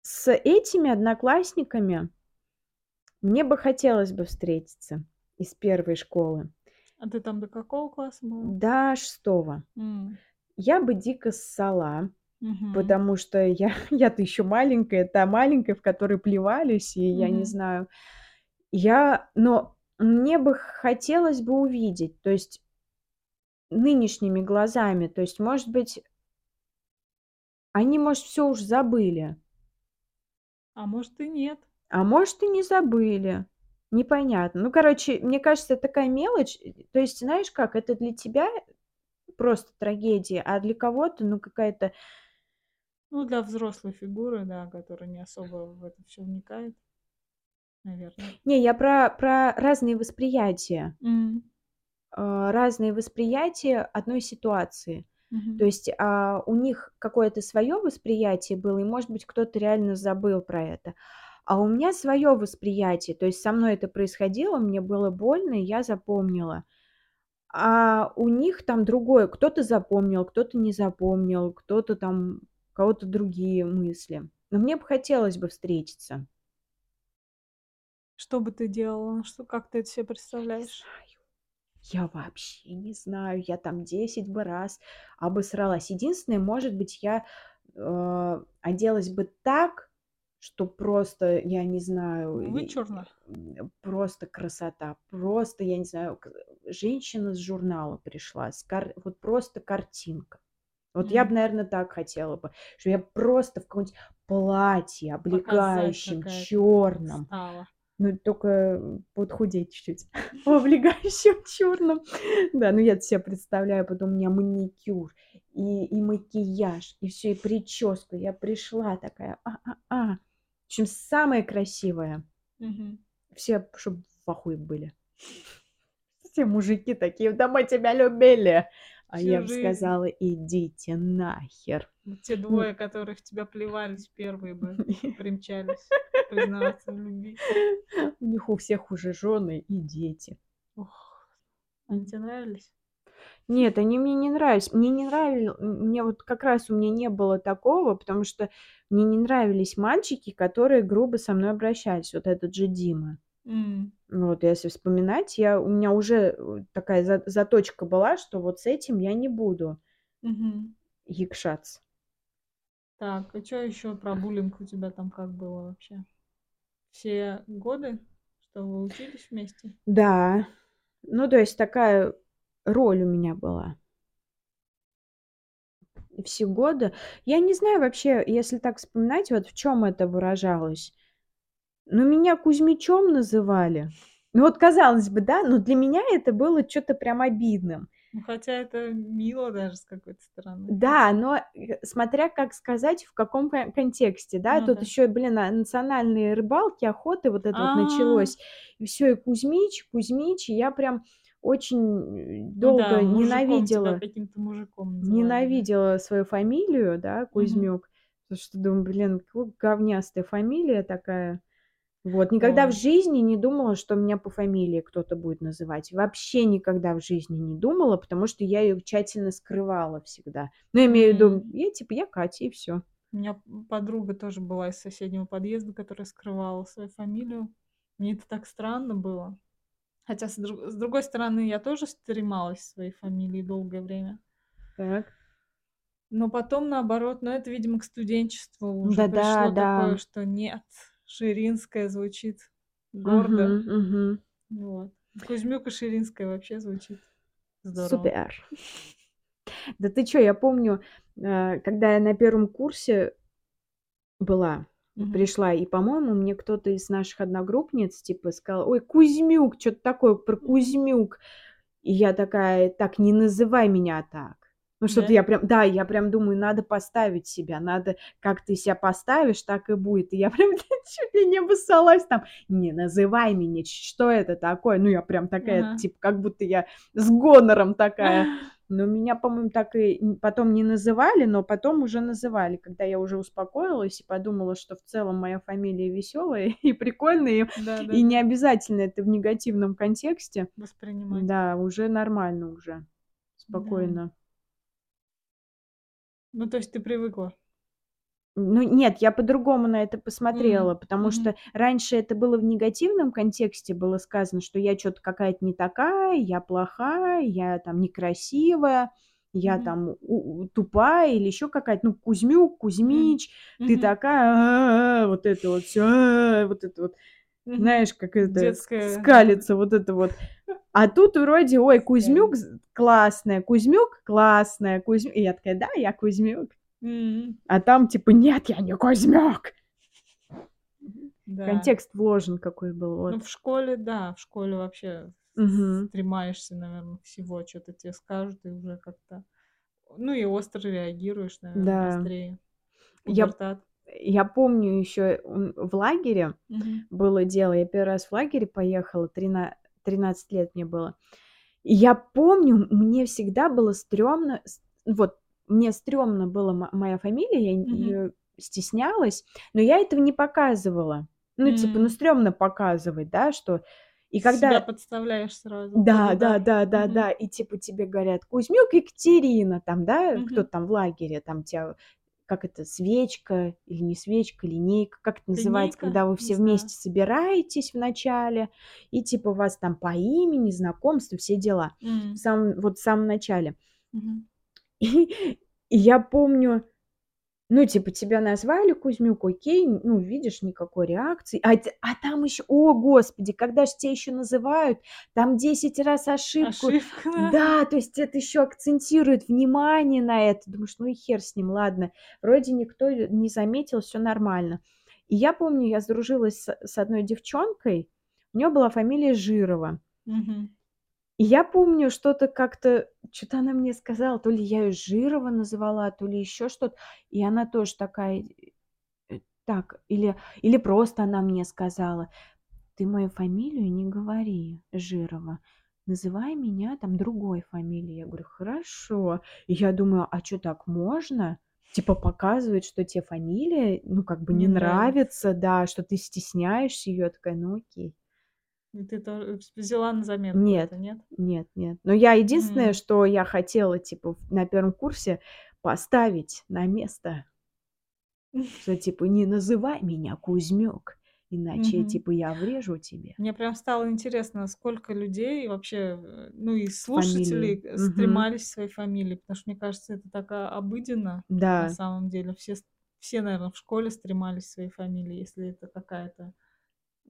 с этими одноклассниками мне бы хотелось бы встретиться из 1 школы.
А ты там до какого класса была?
До 6.
М.
Я бы дико ссала,
Мгм.
потому что я [laughs] я-то ещё маленькая, та маленькая, в которой плевались, и я не
Мгм.
знаю. Я но мне бы хотелось бы увидеть, то есть нынешними глазами, то есть, может быть Они, может, все уж забыли.
А может и нет.
А может, и не забыли. Непонятно. Ну, короче, мне кажется, это такая мелочь. То есть, знаешь как, это для тебя просто трагедия, а для кого-то, ну, какая-то...
Ну, для взрослой фигуры, да, которая не особо в это все вникает, наверное.
Не, я про, про разные восприятия. А, Разные восприятия одной ситуации.
мгм.
То есть а, у них какое-то свое восприятие было, и, может быть, кто-то реально забыл про это. А у меня свое восприятие. То есть со мной это происходило, мне было больно, и я запомнила. А у них там другое. Кто-то запомнил, кто-то не запомнил, кто-то там, у кого-то другие мысли. Но мне бы хотелось бы встретиться.
Что бы ты делала? Что, как ты это себе
Не
представляешь?
знаю. Я вообще не знаю. Я там 10 бы раз обосралась. Единственное, может быть, я э, оделась бы так, что просто, я не знаю, и-
Вычурно.
просто красота. Просто, я не знаю, женщина с журнала пришла. с кар- Вот просто картинка. Вот я бы, наверное, так хотела бы, что я просто в каком-нибудь платье облегающем, черном, ну, только подхудеть чуть-чуть. В [laughs] облегающем [laughs] черном. Да, ну я себе представляю, потом у меня маникюр и, и макияж, и все, и прическа. Я пришла такая, а-а-а. В общем, самое красивое.
Мгм.
Все, чтобы в ахуе были. [laughs] Все мужики такие, да мы тебя любили. А я бы
жизнь.
сказала, идите нахер.
Вот Те двое, которых тебя плевались, первые бы [laughs] примчались признаваться в любви. [laughs]
У них у всех уже жены и дети.
Ох, они тебе нравились?
Нет, они мне не нравились. Мне не нравились, мне вот как раз у меня не было такого, потому что мне не нравились мальчики, которые грубо со мной обращались. Вот этот же Дима.
М,
Вот, если вспоминать, я, у меня уже э, такая за- заточка была, что вот с этим я не буду
мгм.
якшаться.
Так, а что еще про буллинг у тебя там как было вообще? Все годы, что вы учились вместе?
Да, ну то есть такая роль у меня была. Все годы. Я не знаю вообще, если так вспоминать, вот в чем это выражалось. Ну, меня Кузьмичом называли. Ну, вот казалось бы, да, но для меня это было что-то прям обидным.
Ну, хотя это мило даже с какой-то стороны.
Да, но э, смотря как сказать, в каком кон- контексте, да,
Ну
тут
да.
еще, блин, а, национальные рыбалки, охоты, вот это вот
А,
началось, и все, и Кузьмич, Кузьмич, и я прям очень э,
Ну
долго
да,
ненавидела,
каким-то мужиком называли.
ненавидела свою фамилию, да, Кузьмюк, потому что думаю, блин, говнястая фамилия такая. Вот, никогда в жизни не думала, что меня по фамилии кто-то будет называть. Вообще никогда в жизни не думала, потому что я ее тщательно скрывала всегда. Ну, я имею в виду, я типа, я Катя, и все.
У меня подруга тоже была из соседнего подъезда, которая скрывала свою фамилию. Мне это так странно было. Хотя, с, друг- с другой стороны, я тоже стремалась своей фамилии долгое время.
Так.
Но потом, наоборот, ну это, видимо, к студенчеству уже
Да-да,
пришло
да.
такое, что нет, Ширинская звучит гордо.
Мгм, мгм.
Вот. Кузьмюк и Ширинская вообще звучит здорово.
Супер. Да ты что, я помню, э, когда я на первом курсе была,
Мгм.
пришла, и, по-моему, мне кто-то из наших одногруппниц, типа, сказал, ой, Кузьмюк, что-то такое про Кузьмюк. И я такая, так, не называй меня так. Ну, что-то
Да?
я прям, да, я прям думаю, надо поставить себя, надо, как ты себя поставишь, так и будет. И я [laughs] прям чуть ли не обоссалась там, не называй меня, что это такое? Ну, я прям такая,
Ага.
типа, как будто я с гонором такая. [laughs] Но меня, по-моему, так и потом не называли, но потом уже называли, когда я уже успокоилась и подумала, что в целом моя фамилия веселая [laughs] и прикольная, и,
Да, да,
и не обязательно это в негативном контексте.
Воспринимать.
Да, уже нормально уже,
Да. Ну, то есть ты привыкла.
Ну, нет, я по-другому на это посмотрела,
М,
потому
мгм.
что раньше это было в негативном контексте, было сказано, что я что-то какая-то не такая, я плохая, я там некрасивая, я
Мгм.
там у- тупая или еще какая-то, ну, Кузьмюк, Кузьмич, ты
Мгм.
такая, вот это вот все, вот это вот, знаешь, как это, скалится вот это вот. А тут вроде, ой, Кузьмюк классная, Кузьмюк классная, Кузьмюк. И я такая, да, я Кузьмюк.
М.
А там типа: "Нет, я не Кузьмёк!"
Да.
Контекст вложен какой был,
Ну,
вот.
в школе, да, в школе вообще
Мгм.
стремаешься, наверно, всего, чё-то те скажут, и уже как-то ну, и остро реагируешь, наверно,
Да.
быстрее.
Я
Пубертат.
я помню ещё, м, в лагере
Мгм.
было дело. Я 1 раз в лагерь поехала, трина 13 лет мне было. И я помню, мне всегда было стрёмно, вот мне стрёмно было мо моя фамилия, я её стеснялась, но я этого не показывала. Ну, типа, ну, стрёмно показывать, да, что И
Себя
когда
подставляешь сразу
Да, да, да, да,
Мгм.
да. И типа тебе говорят: "Кузьмюк Екатерина", там, да,
Мгм.
кто там в лагере, там тя как это, свечка или не свечка, линейка, как это называется,
Линейка?
когда вы
Не
все
знаю.
вместе собираетесь в начале, и типа вас там по имени, знакомство, все дела. В
М.
самом вот в самом начале.
Мгм.
И и я помню, ну, типа, тебя назвали Кузьмюк, окей, ну, видишь, никакой реакции. А а там ещё, о господи, когда ж тя ещё называют, там 10 раз ошибку.
Ошибка, да.
То есть это ещё акцентирует внимание на это. Думаешь: "Ну и хер с ним, ладно". Вроде никто не заметил, всё нормально. И я помню, я сдружилась с с одной девчонкой, у неё была фамилия Жирова.
Мгм.
И я помню, что-то как-то, чё-то она мне сказала, то ли я её Жирова назвала, то ли ещё что-то. И она тоже такая: "Э, так" или или просто она мне сказала: "Ты мою фамилию не говори, Жирова, называй меня там другой фамилией". Я говорю: "Хорошо". И я думаю: "А чё, так можно?" Типа показывать, что те фамилия, ну, как бы
Не
не
нравится.
нравится, да, что ты стесняешься её. Я такая: "Ну, окей".
И ты то вз взяла на заметку
Нет,
это, нет?
нет, нет. Но я единственное,
М.
что я хотела, типа, на 1 курсе поставить на место. [laughs] Что типа: "Не называй меня Кузьмёк, иначе,
Мгм.
типа, я врежу тебе".
Мне прям стало интересно, сколько людей вообще, э, ну,
фамилией.
слушателей, э,
Мгм.
стремались к своей фамилии, потому что, мне кажется, это так, а, обыденно на
Да.
самом деле. Все все, наверно, в школе стремались своей фамилии, если это какая-то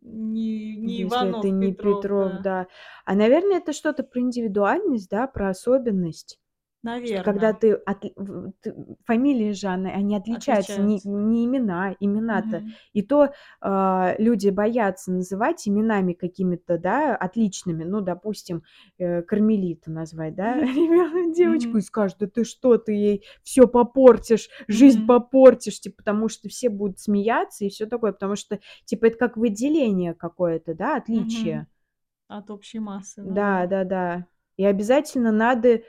не не
Если это
Иванов,
не
Петров,
Петров,
да.
да. А, наверное, это что-то про индивидуальность, да, про особенность. Что когда ты в ты фамилии же, они они отличаются, не
Отличаются.
не имена. Имена-то
Мгм.
и то, а, люди боятся называть именами какими-то, да, отличными. Ну, допустим, э, Кармелита назвать, да, девочку, и скажут: "Да ты что, ты ей всё попортишь, жизнь попортишь". Типа, потому что все будут смеяться и всё такое. Потому что, типа, это как выделение какое-то, да, отличие.
От общей массы, ну
Да,
да.
да-да. И обязательно надо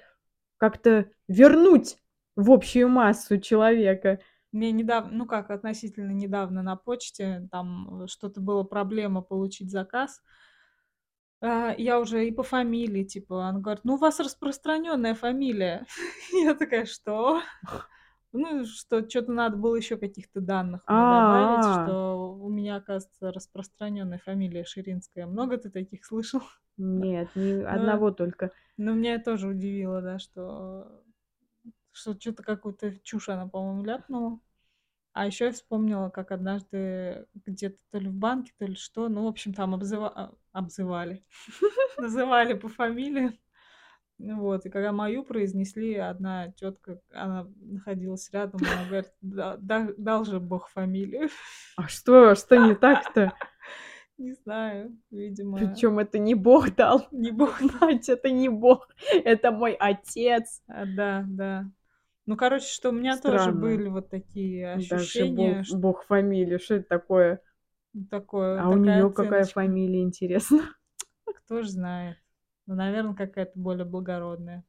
как-то вернуть в общую массу человека.
Мне недав ну, как, относительно недавно на почте там, э, что-то было, проблема получить заказ. А, я уже и по фамилии, типа, она говорит: "Ну, у вас распространённая фамилия". [laughs] Я такая: "Что?" Ну, что чё-то надо было ещё каких-то данных мне добавить, что у меня, оказывается, распространённая фамилия Ширинская. Много ты таких слышал? [laughs]
Нет, ни
Ну
одного только.
ну, меня это тоже удивило, да, что что чё-то какую-то чушь она, по-моему, ляпнула. А ещё я вспомнила, как однажды где-то то ли в банке, то ли что, ну, в общем, там обзыва а, обзывали, [laughs] называли по фамилии. Ну вот, и когда мою произнесли, одна тётка, она находилась рядом, она говорит: "Да да дал же Бог фамилию".
А что а что не [laughs] так-то?
Не знаю, видимо
Причём это не Бог дал, [laughs]
Не Бог дал.
мать, это не Бог, это мой отец.
А, да, да. Ну, короче, что у меня тоже были вот такие
Дальше
ощущения,
Бог
ш
Бог фамилию, что это такое?
Такое
А у неё какая фамилия, интересно?
Кто ж знает. Ну, наверно, какая-то более благородная.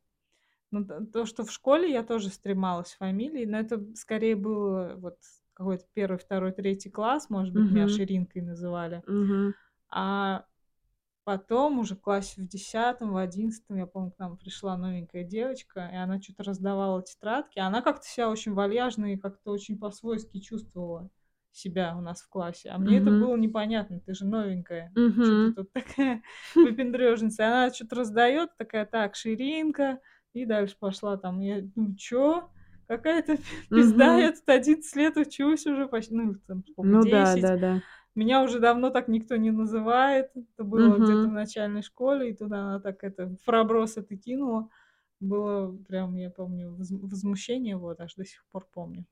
Ну, то, что в школе я тоже стремалась к фамилии, но это скорее было вот какой-то 1, 2, 3 класс, может быть, меня
Мгм.
Ширинкой называли.
Мгм.
А потом уже в классе в 10, в 11 я помню, к нам пришла новенькая девочка, и она чё-то раздавала тетрадки. Она как-то себя очень вальяжно и как-то очень по-свойски чувствовала себя у нас в классе. А мне это
Мгм.
было непонятно: "Ты же новенькая, чё ты
Мгм.
тут такая [laughs] выпендрёжница?" И она чё-то раздаёт, такая: "Так, Ширинка". И дальше пошла там. Я думаю: "Чё? Какая-то [laughs] пизда, я тут 11 лет учусь уже почти, ну, там сколько,
Ну да,
10.
да-да.
Меня уже давно так никто не называет". Это было где-то в начальной школе, и тут она так это в проброс это кинула. было прям, я помню, воз- возмущение, вот, аж до сих пор помню.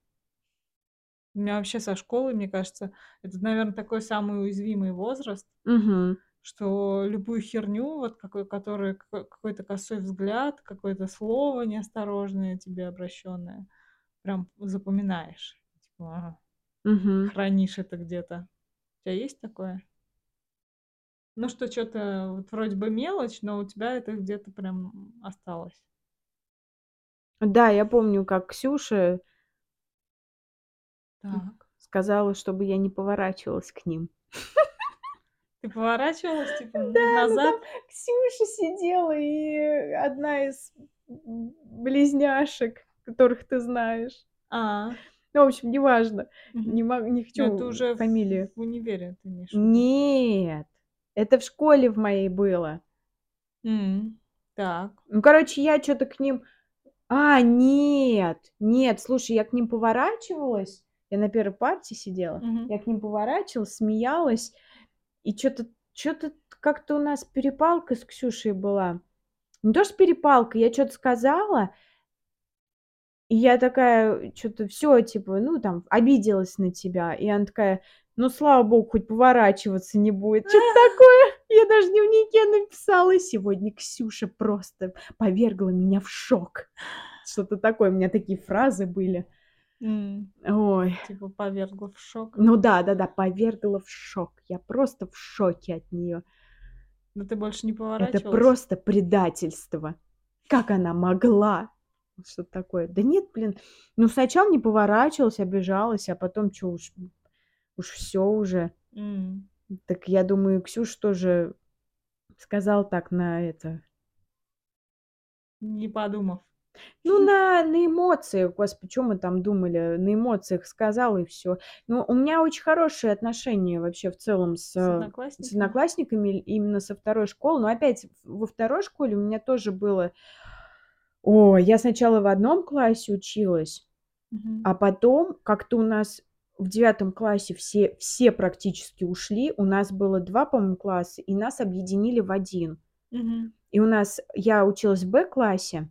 У меня вообще со школы, мне кажется, это, наверное, такой самый уязвимый возраст,
Мгм.
что любую херню, вот какой, который какой- какой-то косой взгляд, какое-то слово неосторожное тебе обращенное, прям запоминаешь. Типа, ага,
Мгм.
хранишь это где-то. У тебя есть такое? Ну, что что-то вот вроде бы мелочь, но у тебя это где-то прям осталось.
Да, я помню, как Ксюша
Так.
сказала, чтобы я не поворачивалась к ним.
Ты поворачивалась, типа,
Да, ну
назад?
там Ксюша сидела, и одна из близняшек, которых ты знаешь.
А,
Ну, в общем, неважно.
мгм.
Не, мог, не хочу
это уже в-
фамилию.
в универе ты имеешь в.
Нет, это в школе в моей было.
М, Так.
Ну, короче, я что-то к ним... А, нет, нет, слушай, я к ним поворачивалась. Я на первой партии сидела.
Мгм.
Я к ним поворачивалась, смеялась. И что-то что-то как-то у нас перепалка с Ксюшей была. Не то, что перепалка, я что-то сказала, и я такая, что-то все, типа, ну, там, обиделась на тебя. И она такая, ну, слава богу, хоть поворачиваться не будет. Что-то [laughs] такое. Я даже в дневнике написала. Сегодня Ксюша просто повергла меня в шок. Что-то такое. У меня такие фразы были. Ой.
Типа повергла в шок.
Ну да, да, да, повергла в шок. Я просто в шоке от нее.
Но ты больше не
Это
поворачивалась?
просто предательство. Как она могла? Вот Что такое? Да нет, блин. Ну, сначала не поворачивалась, обижалась, а потом что уж, уж все уже.
М,
Так я думаю, Ксюш тоже сказал так на это.
Не подумав.
Ну, на, на эмоциях, господи, что мы там думали? На эмоциях сказал и все. Ну, у меня очень хорошие отношения вообще в целом с,
С
э, с
одноклассниками?
одноклассниками именно со второй школы. Но опять во второй школе у меня тоже было... О, я сначала в одном классе училась,
Мгм.
а потом как-то у нас в девятом классе все, все практически ушли. У нас было два, по-моему, класса, и нас объединили в один.
Мгм.
И у нас, я училась в Б-классе,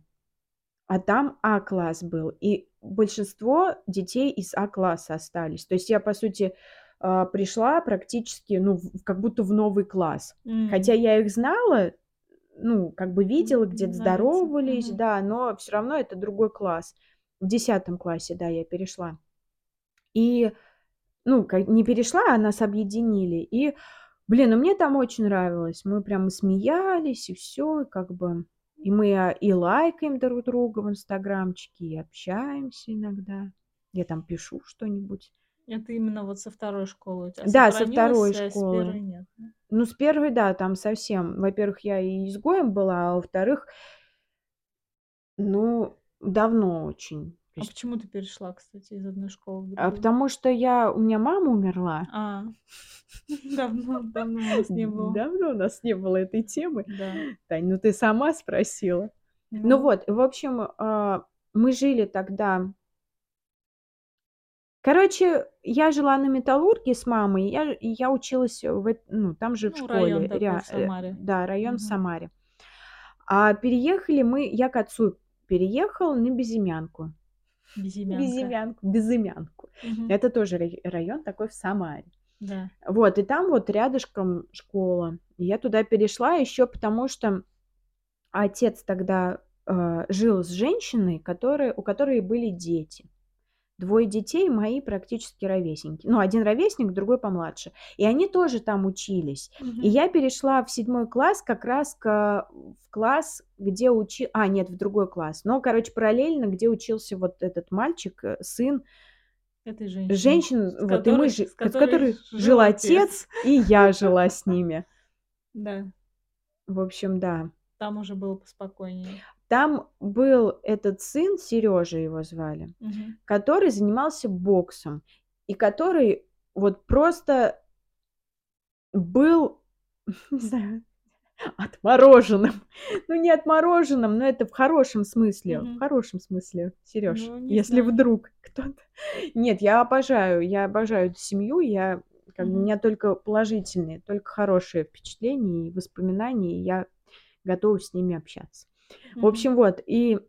а там А-класс был. И большинство детей из А-класса остались. То есть я, по сути, а, пришла практически, ну, как будто в новый класс. Хотя
М,
я их знала, ну, как бы видела, где-то здоровались,
Мгм.
да, но все равно это другой класс. В десятом классе, да, я перешла. И, ну, как не перешла, а нас объединили. И, блин, ну мне там очень нравилось. Мы прям и смеялись, и все, как бы. И мы а, и лайкаем друг друга в инстаграмчике, и общаемся иногда. Я там пишу что-нибудь.
Это именно вот со второй школы у тебя
Да, со второй
а с
школы.
первой нет.
Ну, с первой, да, там совсем. Во-первых, я и изгоем была, а во-вторых, ну, давно очень.
А
есть,
почему ты перешла, кстати, из одной школы в
а
другую?
потому что я, у меня мама умерла.
А, [laughs] давно, [laughs] давно у нас не было.
Давно у нас не было этой темы.
Да.
Тань, ну ты сама спросила. Ну
Ну,
вот, в общем, а, мы жили тогда... Короче, я жила на металлурге с мамой, я, я училась в, ну, там же в
Ну,
школе.
район такой
ря-
в
э,
Самаре.
Да, район в
Мгм.
Самаре. А переехали мы, я к отцу переехала на Безымянку.
Безымянка.
Безымянку, Безымянку.
Мгм.
Это тоже рай- район такой в Самаре.
Да.
Вот, и там вот рядышком школа. Я туда перешла еще потому, что отец тогда э, жил с женщиной, которая, у которой были дети. Двое детей мои практически ровесники. Ну, один ровесник, другой помладше. И они тоже там учились. И
Мгм.
я перешла в седьмой класс как раз к, в класс, где учи... А, нет, в другой класс. Но, короче, параллельно, где учился вот этот мальчик, э, сын
Этой женщины.
женщин,
С
вот, и мы,
которой- с которой
которой
жил
жил
отец,
и я жила с ними. [laughs]
Да.
В общем, да.
Там уже было поспокойнее.
Там был этот сын, Сережа его звали,
Мгм.
который занимался боксом, и который вот просто был, [laughs] не знаю, отмороженным. [laughs] Ну, не отмороженным, но это в хорошем смысле. В
Мгм.
хорошем смысле, Сереж,
Ну,
если
знаю.
вдруг кто-то... [laughs] Нет, я обожаю, я обожаю эту семью, я... Как, бы у меня только положительные, только хорошие впечатления и воспоминания, и я готова с ними общаться. В общем, вот, и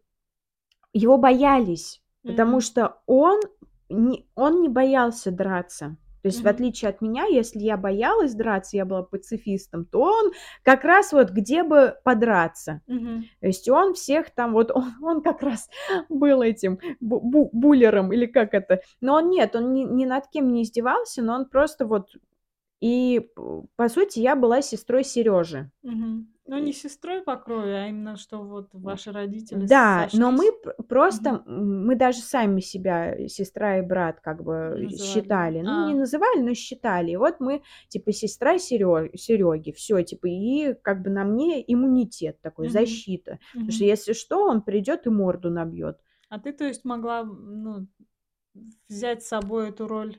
его боялись, потому
Мгм.
что он не он не боялся драться. То есть, в
Мгм.
отличие от меня, если я боялась драться, я была пацифистом, то он как раз вот где бы подраться.
Мгм.
То есть он всех там, вот [laughs] он, он как раз был этим бу- бу- буллером или как это. Но он нет, он ни, ни над кем не издевался, но он просто вот... И, по сути, я была сестрой Сережи.
Мгм. Ну, не сестрой по крови, а именно, что вот ваши родители
Да, но мы
сошлись,
пр- просто, м, мы даже сами себя сестра и брат как бы
называли.
считали. Ну, не
А,
называли, но считали. И вот мы, типа, сестра Сереги, все, типа, и как бы на мне иммунитет такой,
мгм,
защита. Потому что если что, он придет и морду набьет.
А ты, то есть, могла, ну, взять с собой эту роль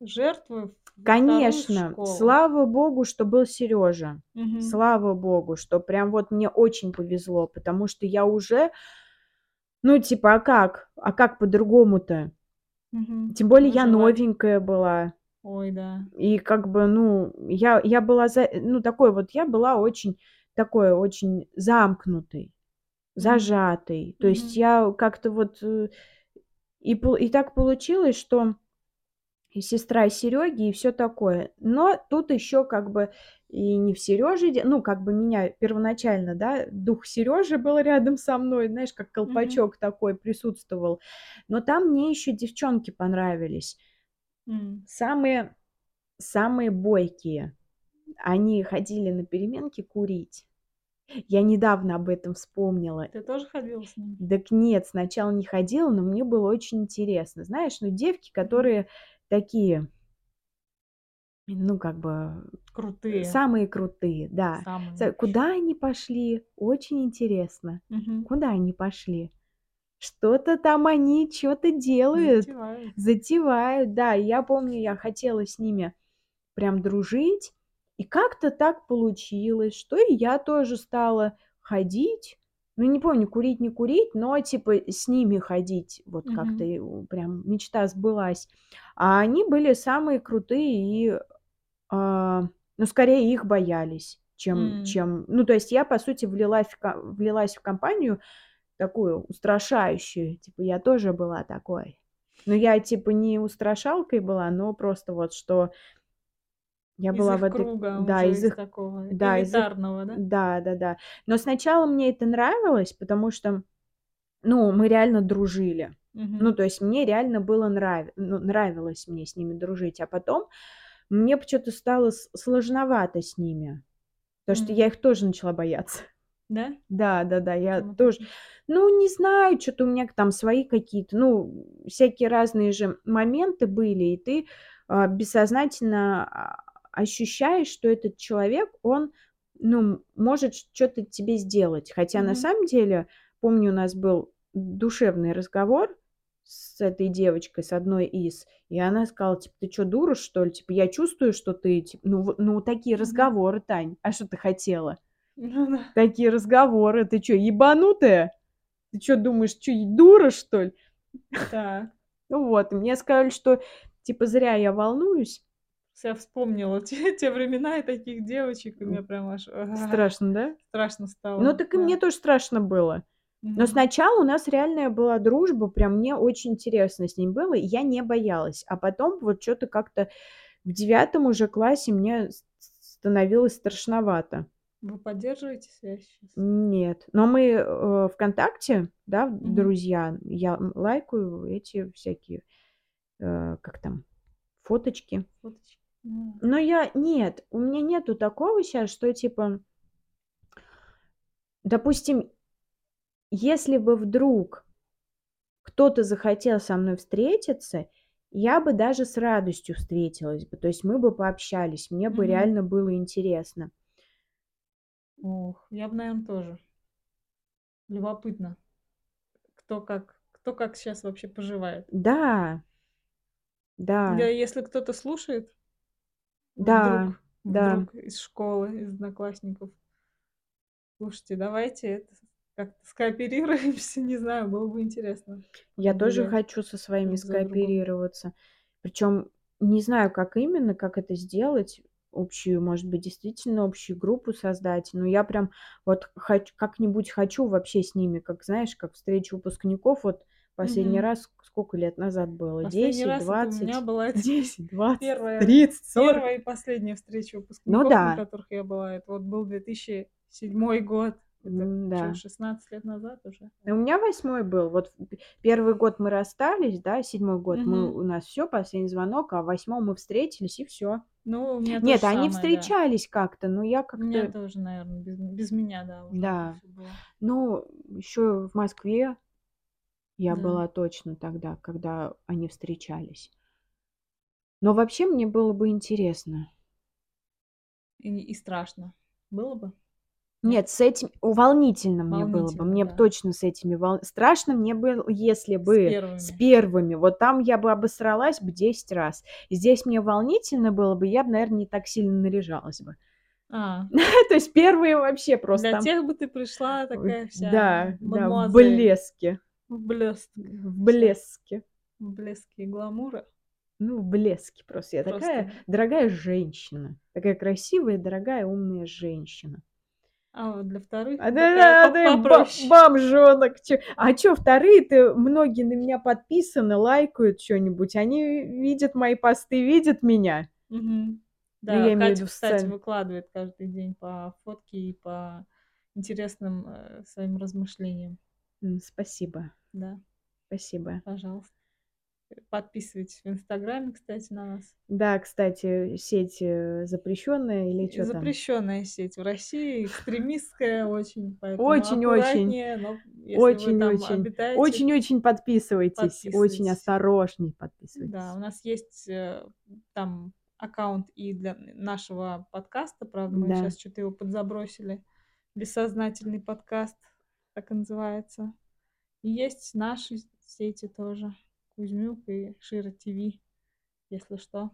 жертвы
Конечно, слава богу, что был Сережа.
Мгм.
Слава богу, что прям вот мне очень повезло, потому что я уже, ну, типа, а как? А как по-другому-то?
Мгм.
Тем более я
Выживать.
новенькая была.
Ой, да.
И как бы, ну, я, я была, за, ну, такой вот, я была очень, такой, очень замкнутой,
Мгм.
зажатой. То есть
Мгм.
я как-то вот, э, и, и так получилось, что сестра Сереги, и все такое. Но тут еще как бы и не в Сереже, ну, как бы меня первоначально, да, дух Сережи был рядом со мной, знаешь, как колпачок такой присутствовал. Но там мне еще девчонки понравились.
М.
Самые, самые бойкие. Они ходили на переменки курить. Я недавно об этом вспомнила.
Ты тоже ходила с ними?
Так нет, сначала не ходила, но мне было очень интересно. Знаешь, ну, девки, которые такие, ну, как бы
Крутые.
самые крутые, да.
Самые.
Куда они пошли? Очень интересно.
Мгм.
Куда они пошли? Что-то там они что-то делают,
Затевают.
затевают, да. И Я помню, я хотела с ними прям дружить, и как-то так получилось, что и я тоже стала ходить. Ну, не помню, курить, не курить, но типа с ними ходить. Вот как-то
Мгм.
и, у, прям мечта сбылась. А они были самые крутые и, а, ну, скорее их боялись, чем,
М.
чем... Ну, то есть я, по сути, влилась в, влилась в компанию такую устрашающую. Типа я тоже была такой. Но я типа не устрашалкой была, но просто вот что я
Из
была
их
в этой...
круга
Да,
уже,
из их...
такого
Да, из их...
элитарного, да?
Да, да, да. Но сначала мне это нравилось, потому что, ну, мы реально дружили. Ну,
Мгм.
то есть мне реально было нрав... ну, нравилось мне с ними дружить. А потом мне почему-то стало сложновато с ними. Потому что я их тоже начала бояться.
Да? [laughs]
Да, да, да, я
Почему
тоже, ну, не знаю, что-то у меня там свои какие-то, ну, всякие разные же моменты были, и ты а, бессознательно а, ощущаешь, что этот человек, он, ну, может что-то тебе сделать. Хотя на
Мгм.
самом деле, помню, у нас был душевный разговор с этой девочкой, с одной из, и она сказала, типа, ты что, дура, что ли? Типа, я чувствую, что ты, типа, ну, ну, такие разговоры, Тань, а что ты хотела?
Да.
Такие разговоры. Ты чё, ебанутая? Ты чё думаешь, чё, дура, что ли?
Так.
Ну вот, мне сказали, что типа зря я волнуюсь.
Я вспомнила [laughs] те, те времена и таких девочек, и мне прям аж
Страшно, да?
страшно
Ну
стало.
так и мне
Да.
тоже страшно было. Но сначала у нас реальная была дружба, прям мне очень интересно с ним было, и я не боялась. А потом вот что-то как-то в девятом уже классе мне становилось страшновато.
Вы поддерживаете связь сейчас?
Нет. Но мы э, ВКонтакте, да,
Мгм.
друзья, я лайкаю эти всякие, э, как там, фоточки.
Фоточки. М.
Но я, нет, у меня нету такого сейчас, что типа, допустим, если бы вдруг кто-то захотел со мной встретиться, я бы даже с радостью встретилась бы. То есть мы бы пообщались, мне бы
Мгм.
реально было интересно.
Ох, я бы, наверное, тоже. Любопытно, кто как, кто как сейчас вообще поживает.
Да,
Да,
да,
если кто-то слушает,
да,
вдруг,
да.
вдруг из школы, из одноклассников, слушайте, давайте это как-то скооперируемся, [laughs] не знаю, было бы интересно
Я тоже хочу со своими
друг за другом.
скооперироваться. Причем не знаю, как именно, как это сделать. общую, может быть, действительно общую группу создать. Но я прям вот хоч как-нибудь хочу вообще с ними, как, знаешь, как встречу выпускников. Вот последний
Мгм.
раз сколько лет назад было?
Последний
10,
раз это у
20,
меня была это
10, 20,
первая
30, 40.
первая и последняя встреча
Ну
выпускников, на
да.
которых я была. Это вот был 2007 год. Это
М-да.
16 лет назад уже?
И у меня 8 был. Вот первый год мы расстались, да, 7 год мы
Мгм.
у нас всё, последний звонок, а в 8 мы встретились и всё.
Ну, у меня
Нет, они
самое, да.
встречались как-то, но я
У меня
как-то
тоже, наверно, без без меня, да,
Да. Ну, ещё в Москве я
Да.
была точно тогда, когда они встречались. Но вообще мне было бы интересно.
И и страшно. Было бы? Нет?
С этим волнительно мне было бы. Мне
да.
точно с этими вол страшно мне было, если
С
бы с
первыми.
первыми. Вот там я бы обосралась бы 10 раз. Здесь мне волнительно было бы, я б, наверно, не так сильно наряжалась бы.
А. [laughs]
То есть первые вообще просто
Для тех бы ты пришла такая вся
да, да, в блеске.
В блёстках
В блеске.
В блеске гламура.
Ну, в блеске просто. Я такая
Просто
дорогая женщина. Такая красивая, дорогая, умная женщина.
А вот для вторых
А
такая
а ты ба
попроще.
бомжонок. Чё а чё вторые-то, многие на меня подписаны, лайкают чё-нибудь. Они видят мои посты, видят меня. Ну,
Да,
я имею в
Катя,
виду
кстати, выкладывает каждый день по фотке и по интересным, э, своим размышлениям.
Спасибо.
Да.
Спасибо.
Пожалуйста. Подписывайтесь в "Инстаграме", кстати, на нас.
Да, кстати, сеть, э, запрещенная или чё там?
запрещенная сеть в России, экстремистская очень,
Очень-очень, очень-очень, очень-очень подписывайтесь. Очень
подписывайтесь.
осторожней
Да,
подписывайтесь.
у нас есть, э, там аккаунт и для нашего подкаста. Правда, мы
Да.
щас чё-то его подзабросили. "Бессознательный подкаст" так и называется. И есть наши сети тоже. Кузьмюк и Шира ТВ. Если что,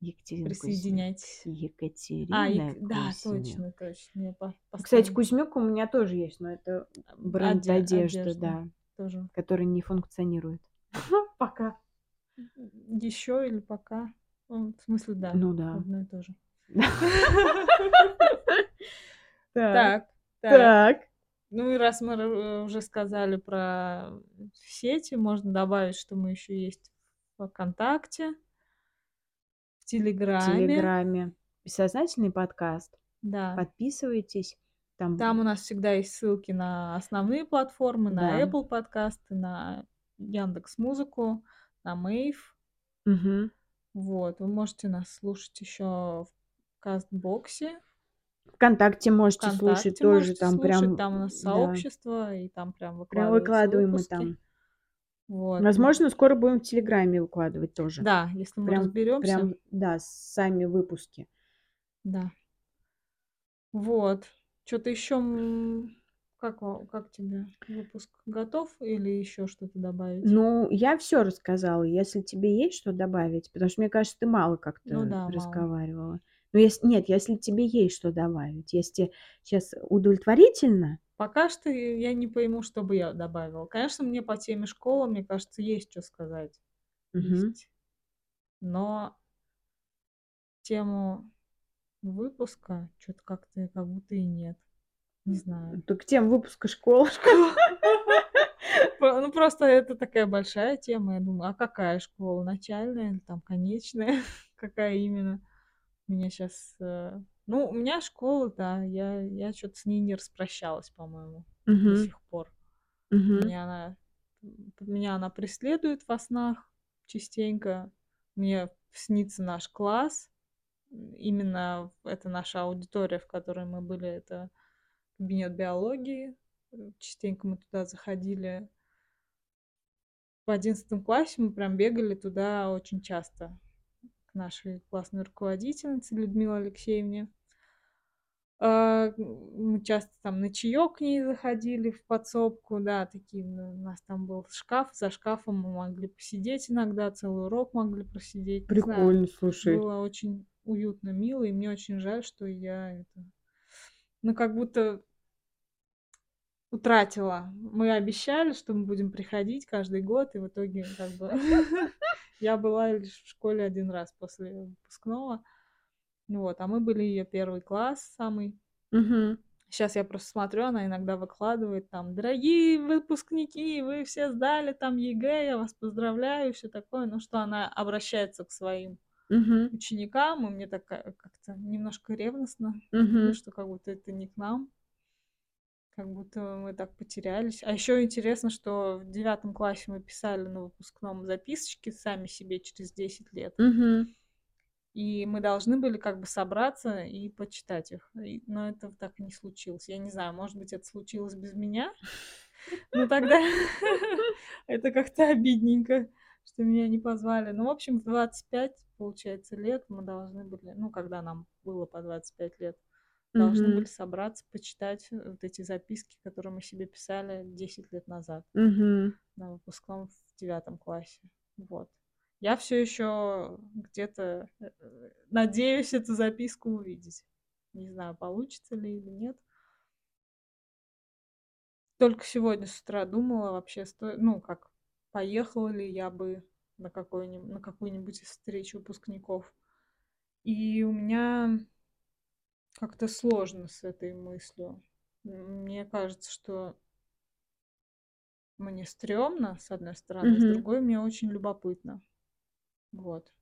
Екатерина
присоединяйтесь. А,
Екатерина
ек да, точно, точно. Я по
Кстати, Кузьмюк у меня тоже есть, но это
А,
бренд
оде
одежды,
одежда
да,
тоже.
который не функционирует. [laughs] Пока.
Ещё или пока? Ну, в смысле, да,
Ну да.
одно и то же. [laughs] [laughs]
Так.
так. Ну и раз мы уже сказали про сети, можно добавить, что мы ещё есть в "ВКонтакте" в
В
"Телеграме".
"Телеграме". Бессознательный подкаст.
Да.
Подписывайтесь. Там
Там у нас всегда есть ссылки на основные платформы, на
Да.
Apple подкасты, на "Яндекс.Музыку", на Мэйв.
Мгм.
Вот. Вы можете нас слушать ещё в "Кастбоксе".
"ВКонтакте" можете слушать
"ВКонтакте"
тоже.
можете
Там
слушать.
прям,
Там у нас
да.
сообщество, и там прям
Прям
выкладываются
выкладываем мы
выпуски.
там.
Вот. М.
Возможно, скоро будем в "Телеграме" выкладывать тоже.
Да, если мы
Прям
разберёмся.
прям, да, сами выпуски.
Да. Вот. Чё-то ещё, м, как как тебе выпуск? Готов или ещё что-то добавить?
Ну, я всё рассказала. Если тебе есть что добавить, потому что, мне кажется, ты мало
Ну
как-то
да, мало.
Разговаривала. Но ес нет, если тебе есть что добавить, если те щас удовлетворительно
Пока что я не пойму, что бы я добавила. Конечно, мне по теме школа, мне кажется, есть чё сказать.
Мгм.
Есть. Но тему выпуска чё-то как-то как будто и нет. Не знаю.
Так тема выпуска школа. [laughs]
Про ну, просто это такая большая тема. Я думаю, а какая школа? Начальная или там конечная? [laughs] Какая именно? Меня щас, э ну, у меня школа, да, я я чё-то с ней не распрощалась, по-моему, до
Мгм.
сих пор.
Мгм.
Меня она меня она преследует во снах частенько. Мне снится наш класс. Именно это наша аудитория, в которой мы были, это кабинет биологии. Э, частенько мы туда заходили. В 11 классе мы прям бегали туда очень часто нашей классной руководительнице Людмиле Алексеевне. А, мы часто там на чаёк к ней заходили в подсобку. Да, такие у нас там был шкаф. За шкафом мы могли посидеть иногда, целый урок могли просидеть. Не знаю,
Прикольно, слушай.
было очень уютно, мило, и мне очень жаль, что я это, ну, как будто утратила. Мы обещали, что мы будем приходить каждый год, и в итоге как бы [laughs] я была лишь в школе 1 раз после выпускного. Вот, а мы были ее первый класс самый.
Мгм.
Сейчас я просто смотрю, она иногда выкладывает там: "Дорогие выпускники, вы все сдали там ЕГЭ, я вас поздравляю", всё такое. Ну, что она обращается к своим
Мгм.
ученикам, и мне так, как-то немножко ревностно, ну,
Мгм.
что как будто это не к нам. Как будто мы так потерялись. А еще интересно, что в девятом классе мы писали на выпускном записочки сами себе через 10 лет.
Мгм.
И мы должны были как бы собраться и почитать их. Но это так и не случилось. Я не знаю, может быть, это случилось без меня? [laughs] Но тогда [laughs] это как-то обидненько, что меня не позвали. Ну, в общем, в 25, получается, лет мы должны были, ну, когда нам было по 25 лет, должны были собраться, почитать вот эти записки, которые мы себе писали 10 лет назад на выпускном в девятом классе. Вот. Я всё еще где-то, э, надеюсь эту записку увидеть. Не знаю, получится ли или нет. Только сегодня с утра думала, вообще сто ну, как, поехала ли я бы на какой-нибудь на какую-нибудь из встреч выпускников. И у меня как-то сложно с этой мыслью. Мне кажется, что мне стрёмно, с одной стороны, с
Мгм.
другой мне очень любопытно. Вот.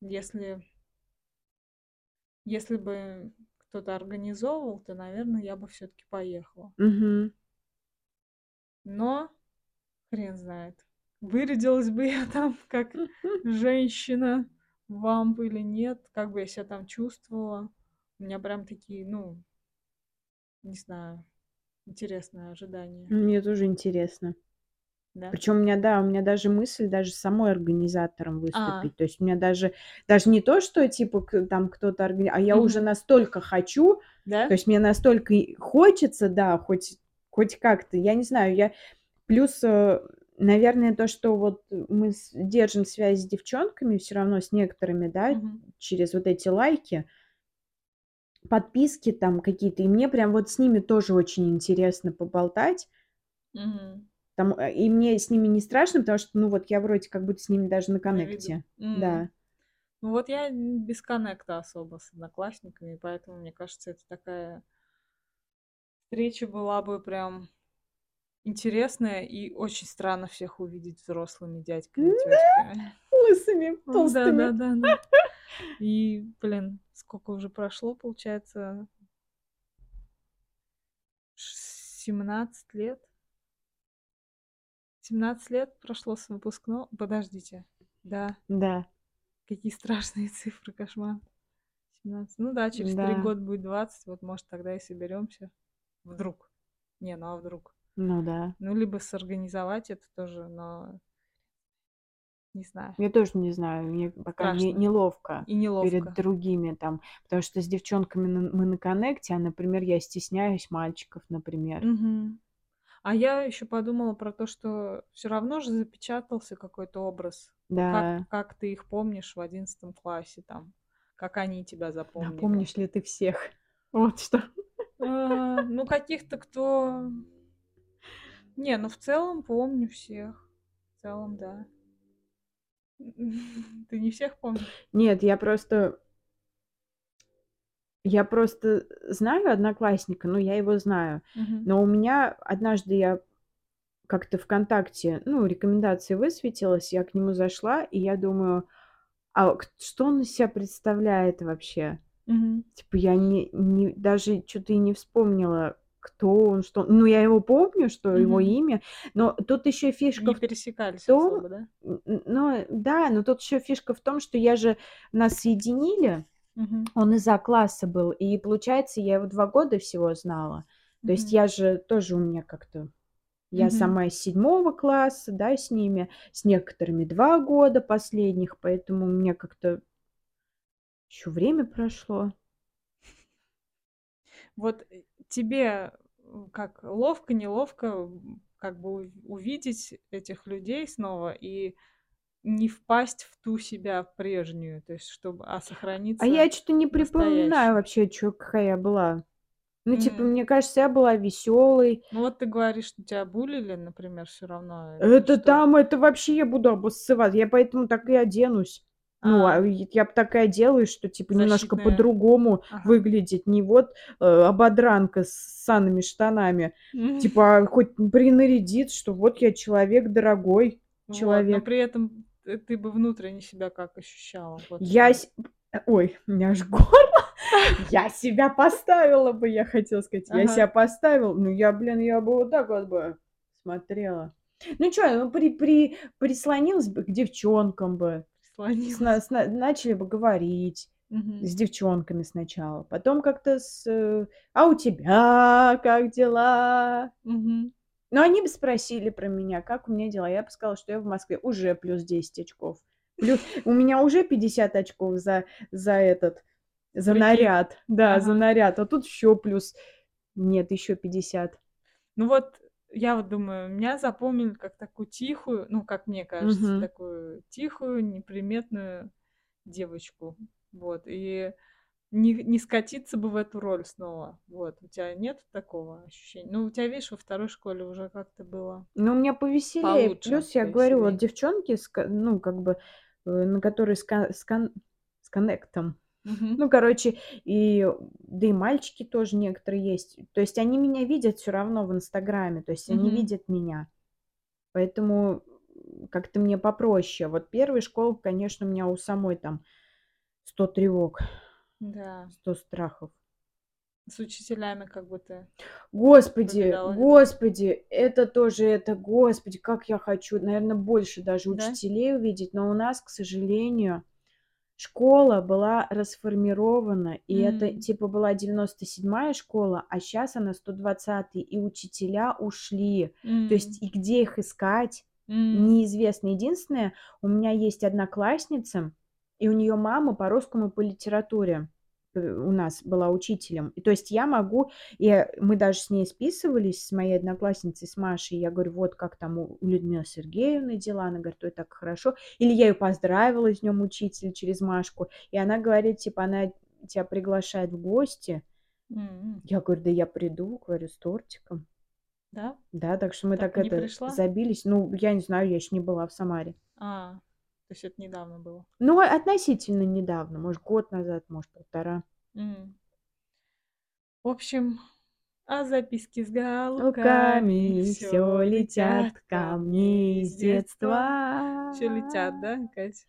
Если если бы кто-то организовывал, то, наверно, я бы всё-таки поехала.
Мгм.
Но хрен знает, вырядилась бы я там как [laughs] женщина-вамп или нет, как бы я себя там чувствовала. У меня прям такие, ну не знаю, интересное ожидание.
Мне тоже интересно.
Да?
Причём у меня, да, у меня даже мысль даже самой организатором
А.
выступить. То есть у меня даже даже не то, что типа там кто-то органи а я уже
Мгм.
настолько хочу, то
Да?
есть мне настолько хочется, да, хоть хоть как-то, я не знаю, я плюс, э, наверное, то, что вот мы держим связь с девчонками всё равно, с некоторыми, да,
Мгм.
через вот эти лайки подписки там какие-то, и мне прям вот с ними тоже очень интересно поболтать.
Мгм.
Там, э, и мне с ними не страшно, потому что, ну, вот я вроде как будто с ними даже на коннекте.
М.
Да.
Ну, вот я без коннекта особо с одноклассниками, поэтому, мне кажется, это такая встреча была бы прям интересная, и очень странно всех увидеть взрослыми дядьками, тётками.
Лысыми, толстыми.
да-да-да-да. И, блин, сколько уже прошло, получается ш 17 лет? 17 лет прошло с выпускно подождите, да.
Да.
Какие страшные [laughs] цифры, кошмар. 17, ну да, через 3
Да.
года будет 20, вот, может, тогда и соберёмся. Вдруг. Не, ну, а вдруг?
Ну да.
Ну, либо сорганизовать это тоже, но не знаю.
Я тоже не знаю, мне пока не неловко
и
перед
неловко.
другими там, потому что с девчонками н мы на коннекте, а, например, я стесняюсь мальчиков, например.
Мгм. А я ещё подумала про то, что всё равно же запечатался какой-то образ. Как
Да.
как ты их помнишь в 11 классе там, как они тебя запомнили.
помнишь ли ты всех? [laughs] Вот что.
А, ну, каких-то, кто Не, ну, в целом помню всех. В целом, да. [laughs] Ты не всех помнишь?
Нет, я просто я просто знаю одноклассника, ну, я его знаю.
Мгм.
Но у меня однажды я как-то "ВКонтакте", ну, рекомендации высветилось, я к нему зашла, и я думаю: "А что он из себя представляет вообще?"
Мгм.
Типа я не не даже чё-то и не вспомнила, кто он, что он. Ну, я его помню, что его
Мгм.
имя, но тут ещё фишка
Не
в
пересекались
том,
особо, да?
н н но да, но тут ещё фишка в том, что я же нас соединили,
Мгм.
он из А-класса был, и получается, я его 2 года всего знала. То есть
Мгм.
я же тоже у меня как-то я
Мгм.
сама из 7 класса, да, с ними, с некоторыми 2 года последних, поэтому у меня как-то ещё время прошло.
Вот, э, тебе, как, ловко, неловко, как бы ув увидеть этих людей снова и не впасть в ту себя прежнюю, то есть чтобы а
А
сохраниться
я чё-то не припоминаю вообще, чё какая я была. Ну, типа,
М.
мне кажется, я была весёлой.
Ну, вот ты говоришь, что тебя буллили, например, всё равно,
Это
что?
там, это вообще я буду обоссыва я поэтому так и оденусь. Ну, а
А.
я б такая делаю, что типа немножко
Защитная.
по-другому
Ага.
выглядеть. Не вот, э, ободранка с ссаными штанами. Типа, хоть принарядиться, что вот я человек дорогой,
Вот, но
человек.
при этом ты бы внутренне себя как ощущала? Вот
Я
что.
с ой, у меня аж горло. Я [laughs] себя поставила бы, я хотела сказать. Я себя поставила. Ну, я, блин, я бы вот так вот бы смотрела. Ну чё, ну при при прислонилась бы к девчонкам бы. Сна
Прислонилась.
сна начали бы говорить
Мгм.
с девчонками сначала, потом как-то с э: "А у тебя как дела?"
Мгм.
Но они бы спросили про меня, как у меня дела. Я бы сказала, что я в Москве. Уже плюс 10 очков. Плю у меня уже 50 очков за за этот, за
Прикид.
наряд. Да, за
Ага.
наряд. А тут ещё плюс нет, ещё 50.
Ну вот, я вот думаю, меня запомнили как такую тихую, ну, как мне кажется,
Мгм.
такую тихую, неприметную девочку. Вот. И не не скатиться бы в эту роль снова. Вот. У тя нет такого ощущения? Ну, у тя, видишь, во второй школе уже как-то было
Ну, у меня повеселее.
получше,
Плюс, я говорю, вот девчонки, ну, как бы, э, на которые с кон с коннектом.
Мгм.
Ну, короче, и да и мальчики тоже некоторые есть. То есть они меня видят всё равно в "Инстаграме", то есть они
Мгм.
видят меня. Поэтому, м, как-то мне попроще. Вот 1 школа, конечно, у меня у самой там 100 тревог,
Да.
100 страхов.
С учителями как бы ты
Господи,
повидалась, да?
господи, это тоже это, господи, как я хочу, наверно, больше даже
Да?
учителей увидеть. Но у нас, к сожалению, школа была расформирована, и это
М.
типа была 97-я школа, а щас она 120-й, и учителя ушли. То есть и где их искать,
М.
неизвестно. Единственное, у меня есть одноклассница, и у неё мама по русскому, по литературе, у нас была учителем. И то есть я могу и мы даже с ней списывались, с моей одноклассницей, с Машей. Я говорю: "Вот как там у Людмилы Сергеевны дела?" Она говорит: "Ой, так хорошо". Или я её поздравила с днём учителя через Машку, и она говорит, типа, она тя приглашает в гости.
М.
Я говорю: "Да я приду", говорю, "с тортиком".
Да?
Да, так что мы
Так
так это
пришла?
забились. Ну, я не знаю, я ещё не была в Самаре.
А, то есть это недавно было?
Ну, относительно недавно, может, год назад, может, 1,5.
М. В общем, а записки с всё
всё
летят ко мне из детства. Всё летят, да, Кать?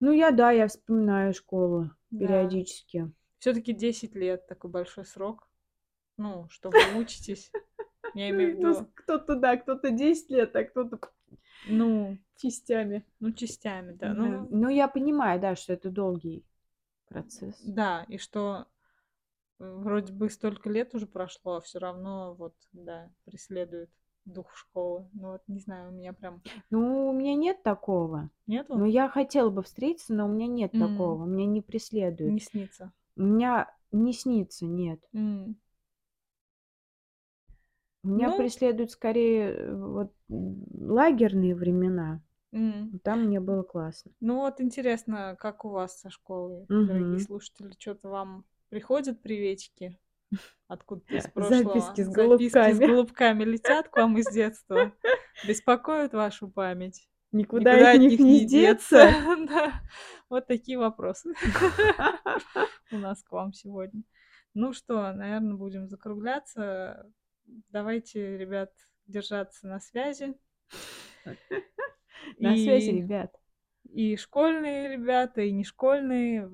Ну, я, да, я вспоминаю школу
Да.
периодически.
Всё-таки 10 лет- такой большой срок. Ну, что вы учитесь. [laughs] Я имею в
Ну,
виду
кто-то, да, кто-то 10 лет, а кто-то
Ну
частями.
ну, частями, да. Ну
Ну, я понимаю, да, что это долгий процесс.
Да, и что, э, вроде бы столько лет уже прошло, а всё равно вот, да, преследует дух школы. Ну вот, не знаю, у меня прям
Ну, у меня нет такого.
Нету?
Но я хотела бы встретиться, но у меня нет
М.
такого. Меня не преследует.
Не снится.
У меня не снится, нет.
М.
Меня
Ну
преследуют скорее, э, вот, лагерные времена.
М.
Там мне было классно.
Ну вот интересно, как у вас со школой, дорогие
Мгм.
слушатели? Чё-то вам приходят приветики откуда-то из [laughs] прошлого?
Записки с
Записки с
голубками. [laughs]
голубками летят к вам из детства? Беспокоят вашу память?
Никуда
Никуда от
них
них
не
не деться?
деться? [laughs]
Да. Вот такие вопросы у нас к вам сегодня. Ну что, наверно, будем закругляться. Давайте, ребят, держаться на связи. [laughs]
На связи, ребят.
и школьные ребята, и не школьные.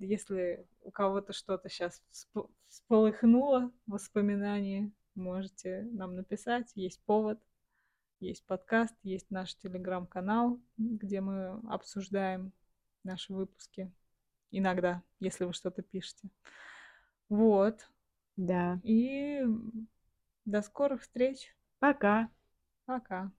Если у кого-то что-то всп всполыхнуло в воспоминании, можете нам написать. Есть повод, есть подкаст, есть наш телеграм-канал, где мы обсуждаем наши выпуски. Иногда, если вы что-то пишете. Вот.
Да.
И, до скорых встреч.
Пока.
Пока.